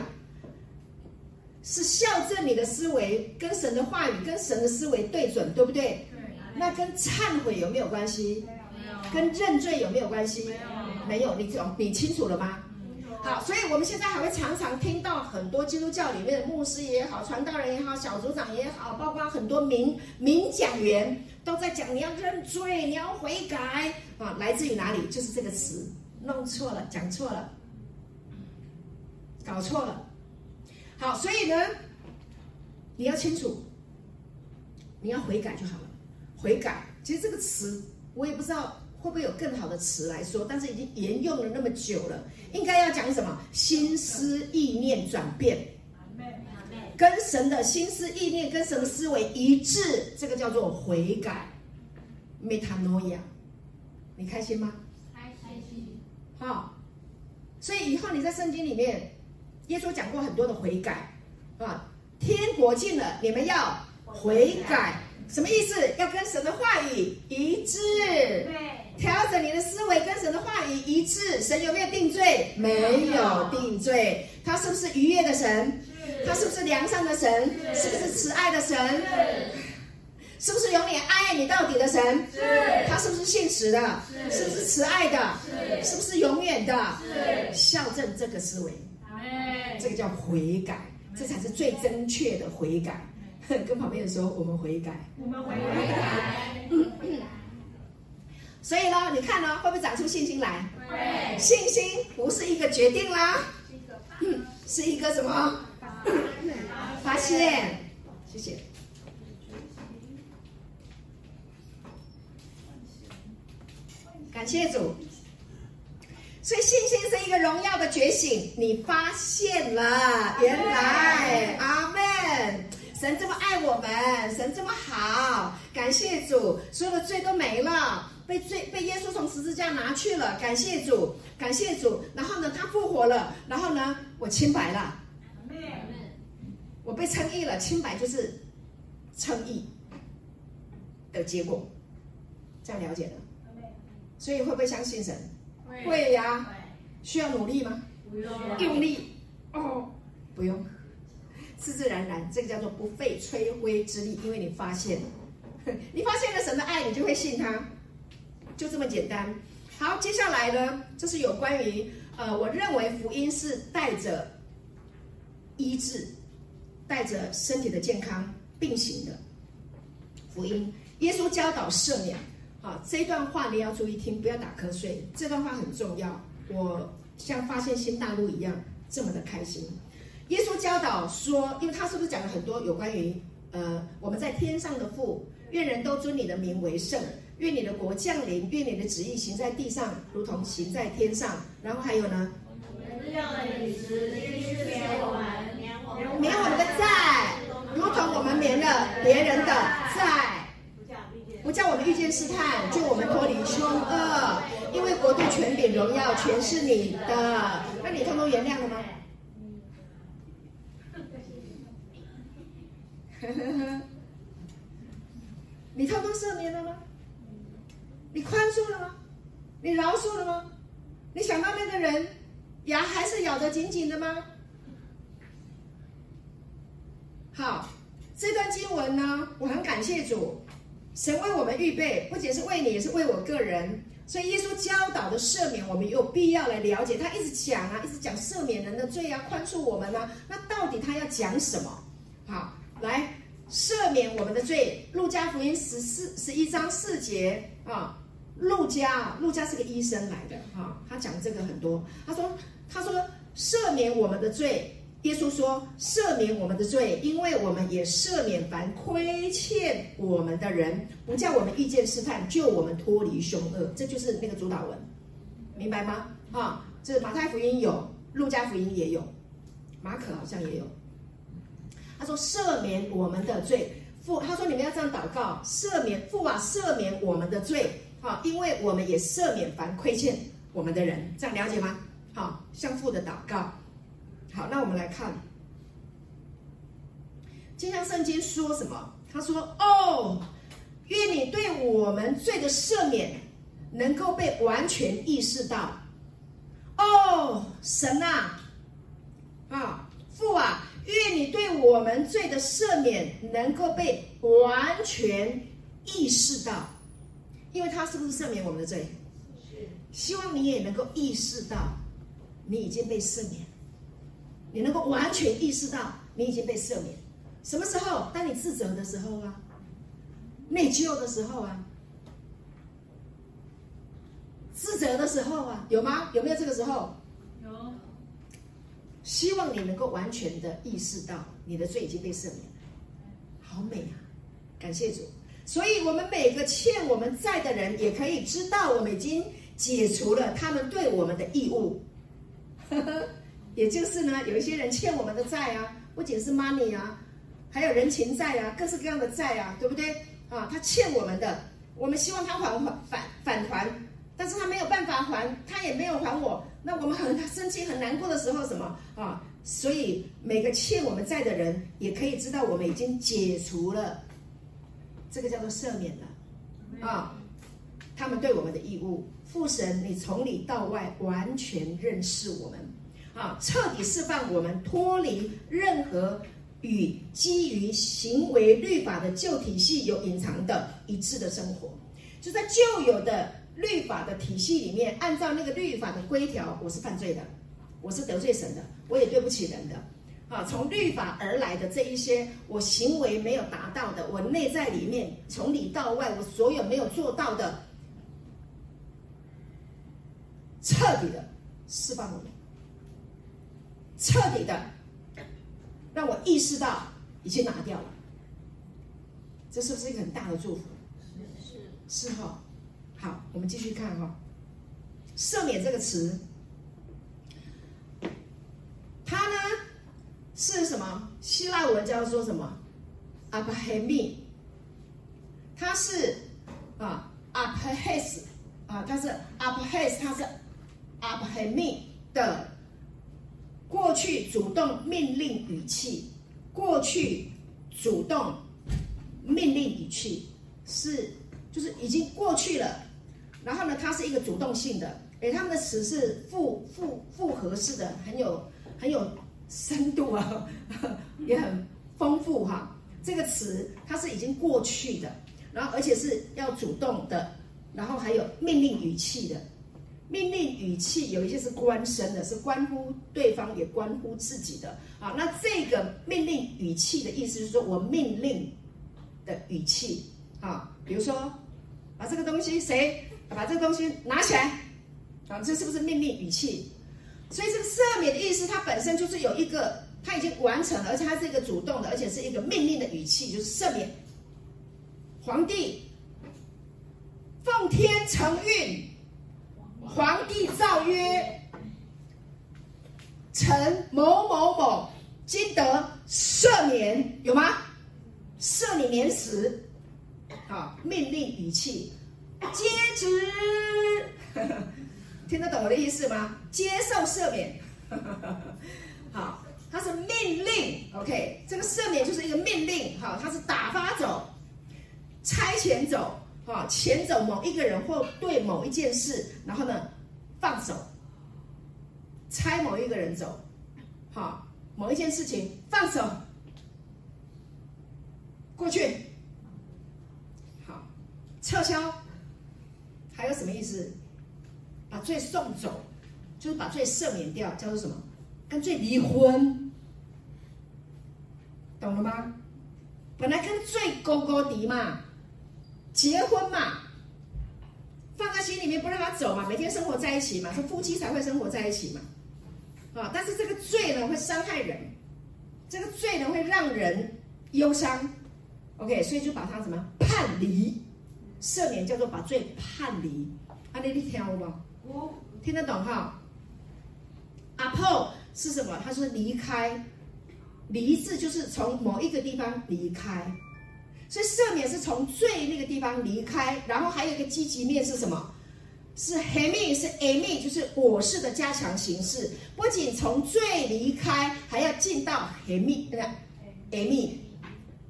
Speaker 1: 是校正你的思维，跟神的话语、跟神的思维对准，对不对？对。那跟忏悔有没有关系？没有。跟认罪有没有关系？没有。没有，你懂？你清楚了吗？好，所以我们现在还会常常听到很多基督教里面的牧师也好、传道人也好、小组长也好，包括很多名名讲员都在讲，你要认罪，你要悔改啊，来自于哪里？就是这个词弄错了，讲错了，搞错了。好，所以呢，你要清楚，你要悔改就好了。悔改，其实这个词我也不知道会不会有更好的词来说，但是已经沿用了那么久了，应该要讲什么？心思意念转变，跟神的心思意念跟神的思维一致，这个叫做悔改，metanoia。你开心吗？开心。好，所以以后你在圣经里面。耶稣讲过很多的悔改，啊，天国近了，你们要悔改，什么意思？要跟神的话语一致，对，调整你的思维跟神的话语一致。神有没有定罪？没有定罪。他是不是愉悦的神？他是不是良善的神？是不是慈爱的神？是不是永远爱你到底的神？是他是不是信实的？是不是慈爱的？是不是永远的？是校正这个思维，这个叫悔改，这才是最正确的悔改。[laughs] 跟旁边人说，我们悔改，
Speaker 2: 我们悔改。
Speaker 1: 所以呢，你看呢，会不会长出信心来？
Speaker 2: 会。
Speaker 1: 信心不是一个决定啦，是一个什么？发现。谢谢。感谢主。所以信心是一个荣耀的觉醒，你发现了，原来，阿门。神这么爱我们，神这么好，感谢主，所有的罪都没了，被罪被耶稣从十字架拿去了，感谢主，感谢主。然后呢，他复活了，然后呢，我清白了，我被称义了，清白就是称义的结果，这样了解了。所以会不会相信神？会呀。需要努力吗？不用。用力？哦，不用。自自然然，这个叫做不费吹灰之力，因为你发现了，[laughs] 你发现了神的爱，你就会信他，就这么简单。好，接下来呢，这是有关于呃，我认为福音是带着医治、带着身体的健康并行的福音。耶稣教导赦免，好，这段话你要注意听，不要打瞌睡，这段话很重要。我像发现新大陆一样，这么的开心。耶稣教导说，因为他是不是讲了很多有关于呃我们在天上的父，愿人都尊你的名为圣，愿你的国降临，愿你的旨意行在地上，如同行在天上。然后还有呢，免我们的债，如同我们免了别人的债，不叫我们遇见试探，就我们脱离凶恶，因为国度、权柄、荣耀全是你的。那你通通原谅了吗？[laughs] 你偷偷赦免了吗？你宽恕了吗？你饶恕了吗？你想到那个人牙还是咬得紧紧的吗？好，这段经文呢，我很感谢主，神为我们预备，不仅是为你，也是为我个人。所以耶稣教导的赦免，我们有必要来了解。他一直讲啊，一直讲赦免人的罪啊，宽恕我们啊。那到底他要讲什么？好。来赦免我们的罪，《路加福音》十四十一章四节啊，路加，路加是个医生来的哈，他讲这个很多。他说，他说赦免我们的罪，耶稣说赦免我们的罪，因为我们也赦免凡亏欠我们的人，不叫我们遇见试探，救我们脱离凶恶。这就是那个主祷文，明白吗？啊，这马太福音有，路加福音也有，马可好像也有。他说：“赦免我们的罪，父。他说你们要这样祷告：赦免父啊，赦免我们的罪，好，因为我们也赦免凡亏欠我们的人。这样了解吗？好，向父的祷告。好，那我们来看，就像圣经说什么？他说：哦，愿你对我们罪的赦免能够被完全意识到。哦，神呐，啊，父啊。”愿你对我们罪的赦免能够被完全意识到，因为他是不是赦免我们的罪？希望你也能够意识到，你已经被赦免，你能够完全意识到你已经被赦免。什么时候？当你自责的时候啊，内疚的时候啊，自责的时候啊，有吗？有没有这个时候？有希望你能够完全的意识到你的罪已经被赦免，好美啊！感谢主。所以，我们每个欠我们债的人，也可以知道我们已经解除了他们对我们的义务。呵 [laughs] 呵也就是呢，有一些人欠我们的债啊，不仅是 money 啊，还有人情债啊，各式各样的债啊，对不对？啊，他欠我们的，我们希望他还还返返还。但是他没有办法还，他也没有还我，那我们很生气、很难过的时候，什么啊？所以每个欠我们债的人，也可以知道我们已经解除了，这个叫做赦免了啊。他们对我们的义务，父神，你从里到外完全认识我们，啊，彻底释放我们脱离任何与基于行为律法的旧体系有隐藏的一致的生活。就在旧有的律法的体系里面，按照那个律法的规条，我是犯罪的，我是得罪神的，我也对不起人的。啊，从律法而来的这一些，我行为没有达到的，我内在里面从里到外，我所有没有做到的，彻底的释放我，彻底的让我意识到已经拿掉了，这是不是一个很大的祝福？是。是。哈，好，我们继续看哈，赦免这个词，它呢？是什么？希腊文叫做什么？apheimi，它是啊 aphes 啊，它是 aphes，它是 apheimi 的过去主动命令语气，过去主动命令语气是就是已经过去了，然后呢，它是一个主动性的，哎，他们的词是复复复合式的，很有很有。深度啊，[laughs] 也很丰富哈。这个词它是已经过去的，然后而且是要主动的，然后还有命令语气的。命令语气有一些是关身的，是关乎对方也关乎自己的啊。那这个命令语气的意思是说我命令的语气啊，比如说把这个东西谁把这个东西拿起来啊，这是不是命令语气？所以这个赦免的意思，它本身就是有一个，它已经完成了，而且它是一个主动的，而且是一个命令的语气，就是赦免。皇帝奉天承运，皇帝诏曰：臣某某某今得赦免，有吗？赦你免死，好，命令语气，接旨。听得懂我的意思吗？接受赦免，[laughs] 好，它是命令，OK，这个赦免就是一个命令，好，它是打发走、差遣走，哈，遣走某一个人或对某一件事，然后呢，放手，差某一个人走，好，某一件事情放手，过去，好，撤销，还有什么意思？把罪送走，就是把罪赦免掉，叫做什么？跟罪离婚，懂了吗？本来跟罪勾勾敌嘛，结婚嘛，放在心里面不让他走嘛，每天生活在一起嘛，说夫妻才会生活在一起嘛，啊！但是这个罪呢会伤害人，这个罪呢会让人忧伤，OK，所以就把他什么判离，赦免叫做把罪判离，啊，你你听吗？听得懂哈？阿破是什么？他说离开，离字就是从某一个地方离开，所以赦免是从罪那个地方离开，然后还有一个积极面是什么？是 hemi 是 emi 就是我是的加强形式，不仅从罪离开，还要进到 hemi 对不对？emi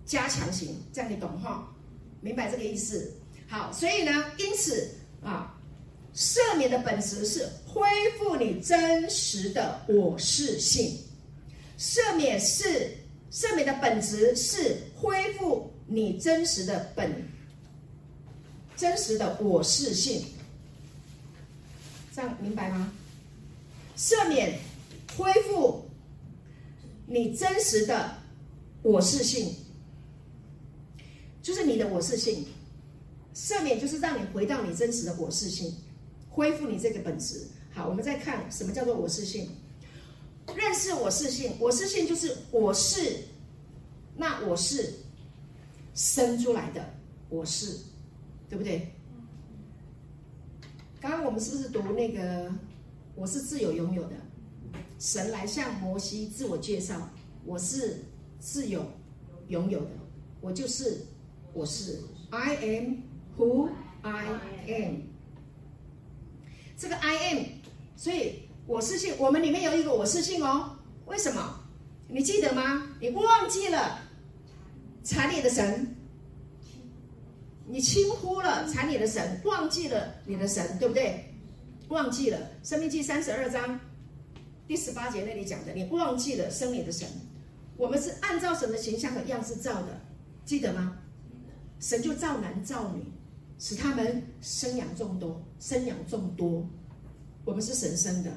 Speaker 1: 加强型，这样你懂哈？明白这个意思？好，所以呢，因此啊。赦免的本质是恢复你真实的我是性。赦免是赦免的本质是恢复你真实的本真实的我是性。这样明白吗？赦免恢复你真实的我是性，就是你的我是性。赦免就是让你回到你真实的我是性。恢复你这个本质。好，我们再看什么叫做我是性。认识我是性，我是性就是我是，那我是生出来的，我是，对不对？刚刚我们是不是读那个我是自由拥有的？神来向摩西自我介绍，我是自由拥有的，我就是我是，I am who I am。这个 I am，所以我是信，我们里面有一个我是信哦。为什么？你记得吗？你忘记了产你的神，你轻忽了产你的神，忘记了你的神，对不对？忘记了《生命记》三十二章第十八节那里讲的，你忘记了生你的神，我们是按照神的形象和样式造的，记得吗？神就造男造女，使他们生养众多，生养众多。我们是神生的，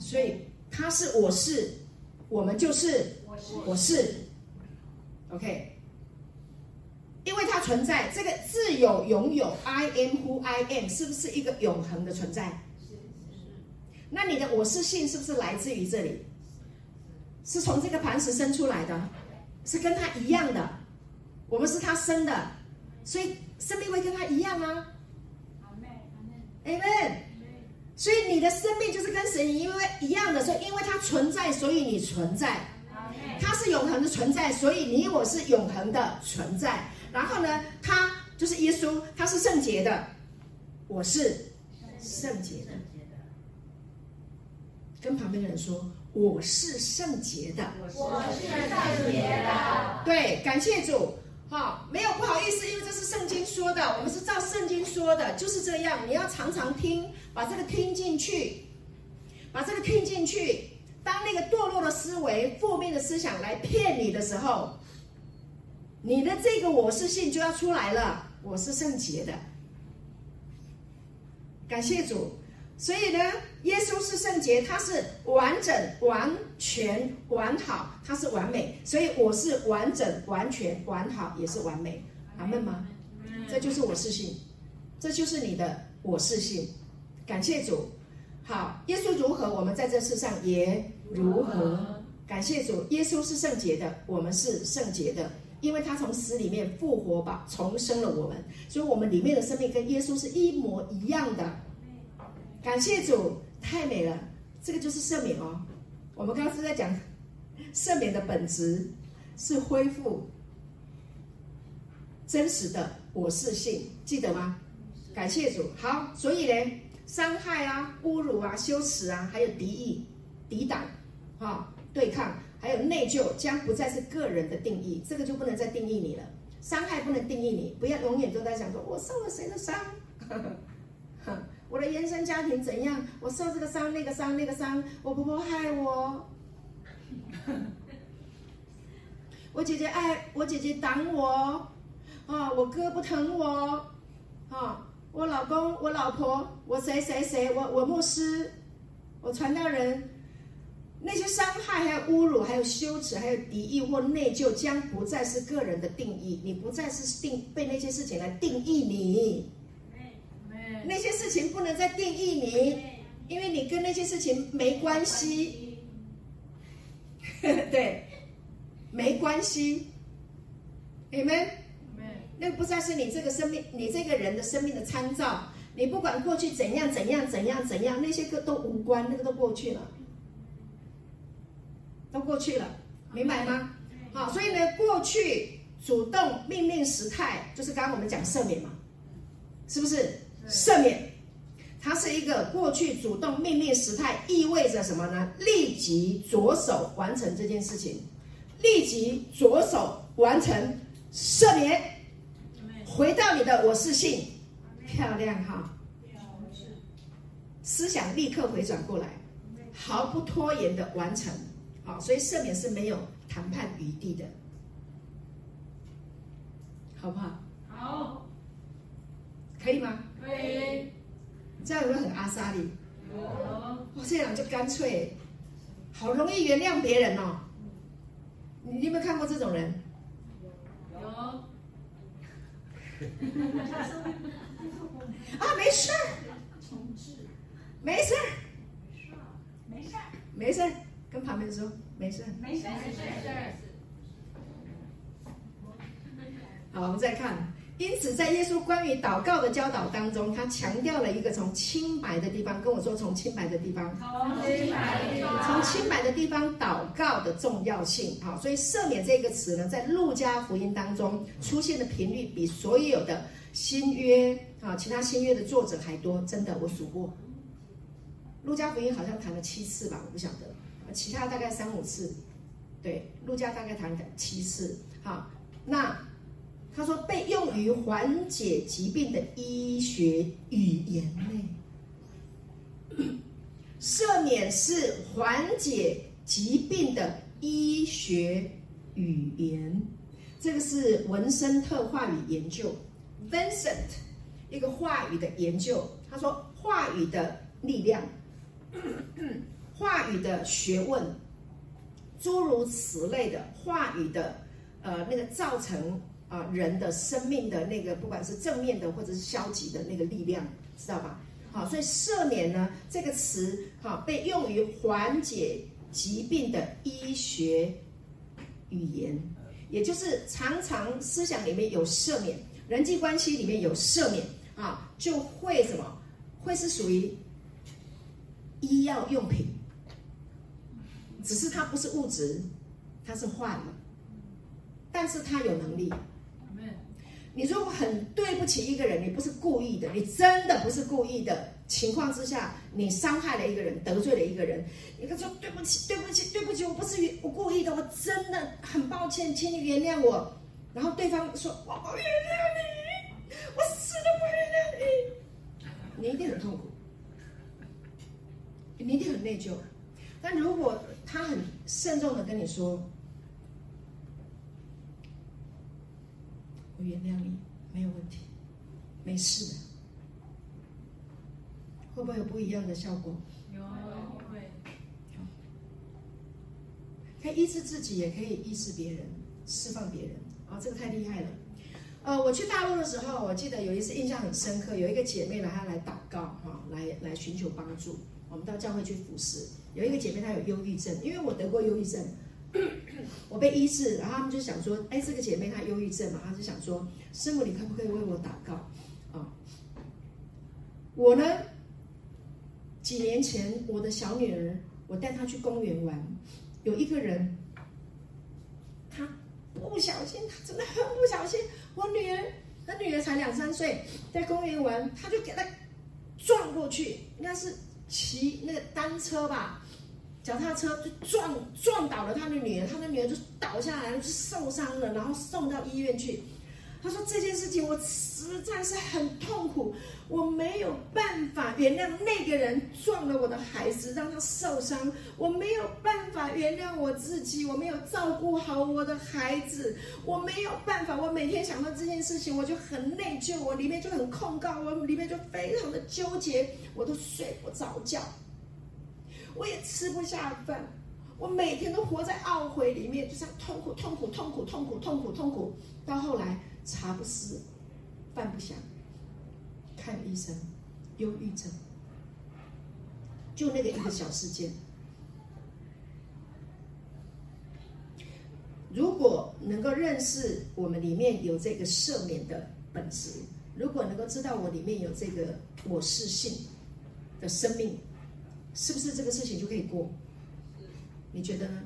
Speaker 1: 所以他是我是，我们就是我是，我是，OK。因为它存在，这个自有永有，I am who I am，是不是一个永恒的存在？那你的我是性是不是来自于这里？是从这个磐石生出来的，是跟他一样的。我们是他生的，所以生命会跟他一样啊。阿门，阿门，阿门。所以你的生命就是跟神因为一样的，所以因为它存在，所以你存在。它是永恒的存在，所以你我是永恒的存在。然后呢，他就是耶稣，他是圣洁的，我是圣洁的。跟旁边的人说，我是圣洁的，
Speaker 2: 我是圣洁的。
Speaker 1: 对，感谢主，哈，没有不好意思，因为这是圣经说的，我们是照圣经说的，就是这样。你要常常听，把这个听进去，把这个听进去。当那个堕落的思维、负面的思想来骗你的时候。你的这个我是性就要出来了，我是圣洁的，感谢主。所以呢，耶稣是圣洁，他是完整、完全、完好，他是完美。所以我是完整、完全、完好，也是完美。阿门吗？这就是我是信，这就是你的我是信。感谢主。好，耶稣如何，我们在这世上也如何。感谢主，耶稣是圣洁的，我们是圣洁的。因为他从死里面复活吧，重生了我们，所以我们里面的生命跟耶稣是一模一样的。感谢主，太美了，这个就是赦免哦。我们刚刚是在讲 [laughs] 赦免的本质是恢复真实的我是性，记得吗？感谢主。好，所以呢，伤害啊、侮辱啊、羞耻啊，还有敌意、抵挡啊、对抗。还有内疚将不再是个人的定义，这个就不能再定义你了。伤害不能定义你，不要永远都在想说我受了谁的伤，[laughs] 我的原生家庭怎样，我受这个伤那个伤那个伤，我婆婆害我，[laughs] 我姐姐爱我姐姐挡我，啊，我哥不疼我，啊，我老公我老婆我谁谁谁我我牧师，我传道人。那些伤害、还有侮辱、还有羞耻、还有敌意或内疚，将不再是个人的定义。你不再是定被那些事情来定义你。那些事情不能再定义你，因为你跟那些事情没关系。[laughs] 对，没关系。Amen。那个不再是你这个生命、你这个人的生命的参照。你不管过去怎样、怎样、怎样、怎样，那些个都无关，那个都过去了。都过去了，明白吗？好，所以呢，过去主动命令时态，就是刚刚我们讲赦免嘛，是不是？赦免，它是一个过去主动命令时态，意味着什么呢？立即着手完成这件事情，立即着手完成赦免，回到你的我是性，漂亮哈，思想立刻回转过来，毫不拖延的完成。好，所以赦免是没有谈判余地的，好不好？好，可以吗？这样有没有很阿莎力？有。哇，这样就干脆，好容易原谅别人哦。你有没有看过这种人？有。啊，没事。没事。没事。没事。跟旁边说没事，没事，没事，没事。好，我们再看。因此，在耶稣关于祷告的教导当中，他强调了一个从清白的地方，跟我说从清白的地方，从清白的地方，从清白的地方祷告的重要性。好，所以赦免这个词呢，在路加福音当中出现的频率比所有的新约啊，其他新约的作者还多。真的，我数过，路加福音好像谈了七次吧，我不晓得。其他大概三五次，对，路加大概谈了七次。好，那他说被用于缓解疾病的医学语言内，赦免是缓解疾病的医学语言。这个是文森特话语研究，Vincent 一个话语的研究。他说，话语的力量，[clears throat] 话语的学问，诸如此类的话语的，呃，那个造成啊、人的生命的那个，不管是正面的或者是消极的那个力量，知道吧？好，所以赦免呢这个词，哈，被用于缓解疾病的医学语言，也就是常常思想里面有赦免，人际关系里面有赦免啊，就会什么？会是属于医药用品，只是它不是物质，它是换了，但是它有能力。你如果很对不起一个人，你不是故意的，你真的不是故意的情况之下，你伤害了一个人，得罪了一个人，你跟他说对不起，对不起，对不起，我不是我故意的，我真的很抱歉，请你原谅我。然后对方说我不原谅你，我死都不原谅你，你一定很痛苦，你一定很内疚。但如果他很慎重的跟你说。我原谅你，没有问题，没事的。会不会有不一样的效果？有，会。可以医治自己，也可以医治别人，释放别人。啊、哦，这个太厉害了。呃，我去大陆的时候，我记得有一次印象很深刻，有一个姐妹来，她来祷告，哈、哦，来来寻求帮助。我们到教会去服侍，有一个姐妹她有忧郁症，因为我得过忧郁症。[coughs] 我被医治，然后他们就想说：“哎，这个姐妹她忧郁症嘛，她就想说，师母你可不可以为我祷告啊？”我呢，几年前我的小女儿，我带她去公园玩，有一个人，他不小心，他真的很不小心，我女儿，她女儿才两三岁，在公园玩，他就给她撞过去，应该是骑那个单车吧。脚踏车就撞撞倒了他的女儿，他的女儿就倒下来了，就受伤了，然后送到医院去。他说这件事情我实在是很痛苦，我没有办法原谅那个人撞了我的孩子，让他受伤。我没有办法原谅我自己，我没有照顾好我的孩子，我没有办法。我每天想到这件事情，我就很内疚，我里面就很控告，我里面就非常的纠结，我都睡不着觉。我也吃不下饭，我每天都活在懊悔里面，就像痛苦、痛苦、痛苦、痛苦、痛苦、痛苦。到后来茶不思，饭不想，看医生，忧郁症，就那个一个小事件。如果能够认识我们里面有这个赦免的本质，如果能够知道我里面有这个我是性的生命。是不是这个事情就可以过？你觉得呢？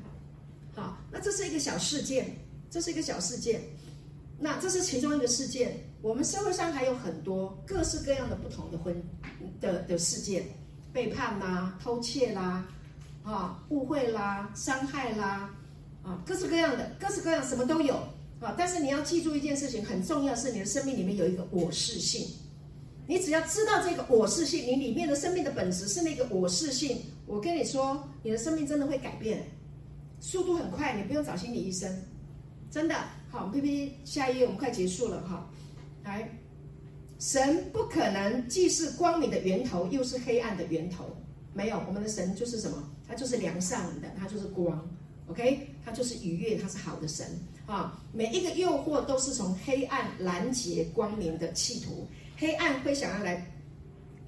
Speaker 1: 好，那这是一个小事件，这是一个小事件，那这是其中一个事件。我们社会上还有很多各式各样的不同的婚的的事件，背叛啦、偷窃啦、啊误会啦、伤害啦，啊各式各样的，各式各样什么都有啊。但是你要记住一件事情，很重要是你的生命里面有一个我是性。你只要知道这个我是性，你里面的生命的本质是那个我是性。我跟你说，你的生命真的会改变，速度很快，你不用找心理医生，真的。好，我们 PPT 下一页，我们快结束了哈。来，神不可能既是光明的源头，又是黑暗的源头，没有。我们的神就是什么？他就是良善的，他就是光，OK？他就是愉悦，他是好的神啊。每一个诱惑都是从黑暗拦截光明的企图。黑暗会想要来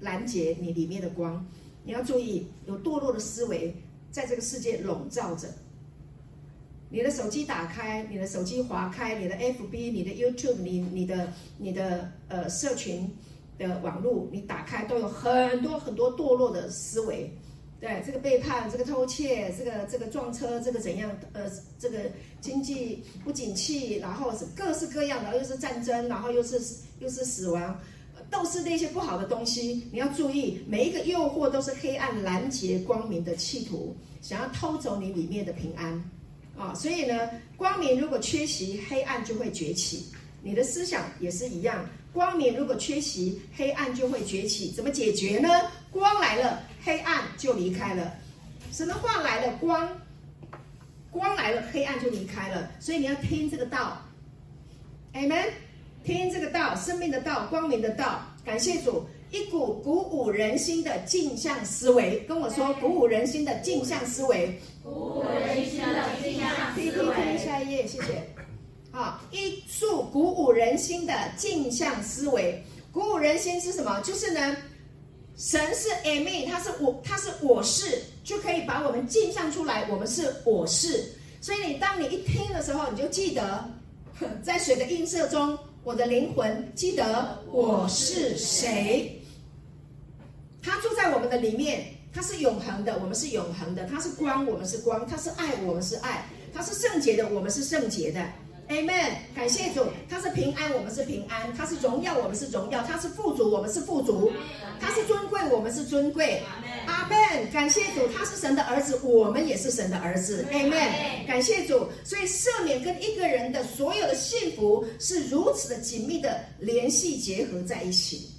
Speaker 1: 拦截你里面的光，你要注意，有堕落的思维在这个世界笼罩着。你的手机打开，你的手机划开，你的 FB、你的 YouTube、你你的你的呃社群的网络，你打开都有很多很多堕落的思维。对，这个背叛，这个偷窃，这个这个撞车，这个怎样？呃，这个经济不景气，然后是各式各样的，又是战争，然后又是又是死亡。都是那些不好的东西，你要注意，每一个诱惑都是黑暗拦截光明的企图，想要偷走你里面的平安啊！所以呢，光明如果缺席，黑暗就会崛起。你的思想也是一样，光明如果缺席，黑暗就会崛起。怎么解决呢？光来了，黑暗就离开了。神的话来了，光，光来了，黑暗就离开了。所以你要听这个道，Amen，听这个道，生命的道，光明的道。感谢主，一股鼓舞人心的镜像思维，跟我说鼓舞人心的镜像思维，
Speaker 2: 鼓舞人心的镜像思维。
Speaker 1: 下一页，谢谢。好，一束鼓舞人心的镜像思维，鼓舞人心是什么？就是呢。神是 Amen，他是我，他是我是，就可以把我们镜像出来。我们是我是，所以你当你一听的时候，你就记得，在水的映射中，我的灵魂记得我是谁。他住在我们的里面，他是永恒的，我们是永恒的。他是光，我们是光；他是爱，我们是爱；他是圣洁的，我们是圣洁的。Amen，感谢主，他是平安，我们是平安；他是荣耀，我们是荣耀；他是富足，我们是富足；他是尊贵，我们是尊贵。阿门，感谢主，他是神的儿子，我们也是神的儿子。Amen，感谢主。所以赦免跟一个人的所有的幸福是如此的紧密的联系结合在一起。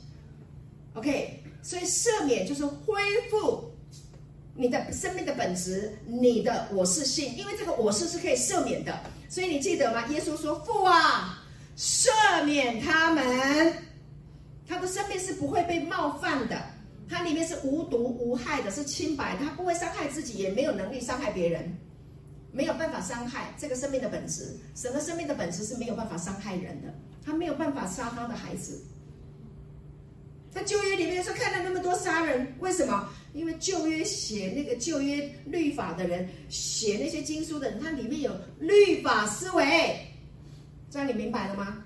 Speaker 1: OK，所以赦免就是恢复你的生命的本质，你的我是性，因为这个我是是可以赦免的。所以你记得吗？耶稣说：“父啊，赦免他们，他的生命是不会被冒犯的，他里面是无毒无害的，是清白，他不会伤害自己，也没有能力伤害别人，没有办法伤害这个生命的本质。什么生命的本质是没有办法伤害人的，他没有办法杀他的孩子。在旧约里面说看到那么多杀人，为什么？”因为旧约写那个旧约律法的人，写那些经书的人，他里面有律法思维，这样你明白了吗？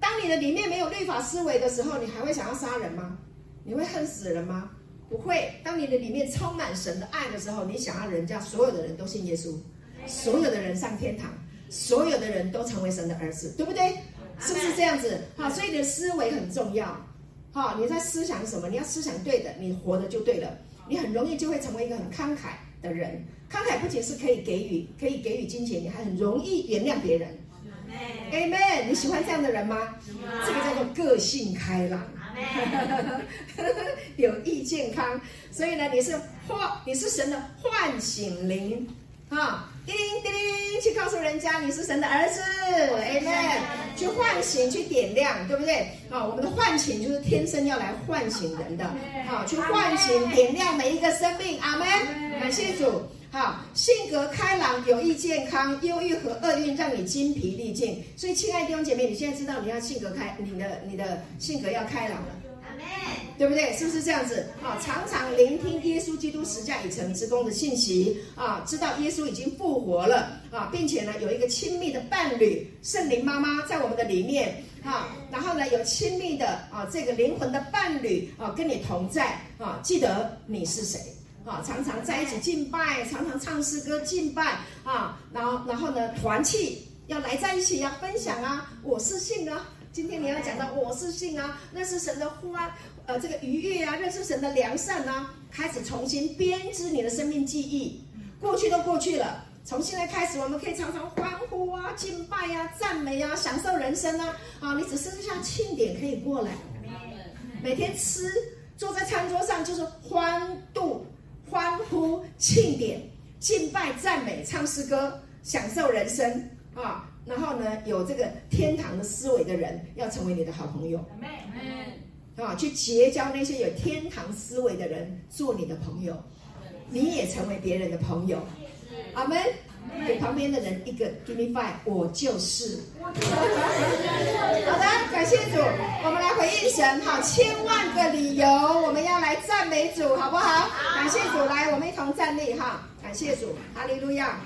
Speaker 1: 当你的里面没有律法思维的时候，你还会想要杀人吗？你会恨死人吗？不会。当你的里面充满神的爱的时候，你想要人家所有的人都信耶稣，所有的人上天堂，所有的人都成为神的儿子，对不对？是不是这样子？好，所以你的思维很重要。好，你在思想什么？你要思想对的，你活的就对了。你很容易就会成为一个很慷慨的人。慷慨不仅是可以给予，可以给予金钱，你还很容易原谅别人。Amen。你喜欢这样的人吗？这个叫做个性开朗。[laughs] 有益健康。所以呢，你是唤，你是神的唤醒灵。啊，叮铃叮铃，去告诉人家你是神的儿子，Amen，去唤醒，去点亮，对不对？啊，我们的唤醒就是天生要来唤醒人的，好，去唤醒、点亮每一个生命，阿门。感谢主。好，性格开朗、有益健康、忧郁和厄运让你精疲力尽。所以，亲爱的弟兄姐妹，你现在知道你要性格开，你的你的性格要开朗了。对不对？是不是这样子啊？常常聆听耶稣基督十架已成之功的信息啊，知道耶稣已经复活了啊，并且呢有一个亲密的伴侣圣灵妈妈在我们的里面啊，然后呢有亲密的啊这个灵魂的伴侣啊跟你同在啊，记得你是谁啊？常常在一起敬拜，常常唱诗歌敬拜啊，然后然后呢团契要来在一起要分享啊，我是信啊。今天你要讲到我是信啊，那是神的欢，呃，这个愉悦啊，认识神的良善啊，开始重新编织你的生命记忆，过去都过去了，从现在开始，我们可以常常欢呼啊、敬拜啊、赞美啊、享受人生啊，啊，你只剩下庆典可以过来，每天吃，坐在餐桌上就是欢度、欢呼、庆典、敬拜、赞美、唱诗歌、享受人生啊。然后呢，有这个天堂的思维的人，要成为你的好朋友。阿门。啊，去结交那些有天堂思维的人，做你的朋友，你也成为别人的朋友。阿门。给旁边的人一个 give me five，我就是。好的，感谢主，我们来回应神，好，千万个理由，我们要来赞美主，好不好？感谢主，来，我们一同站立，哈，感谢主，哈利路亚。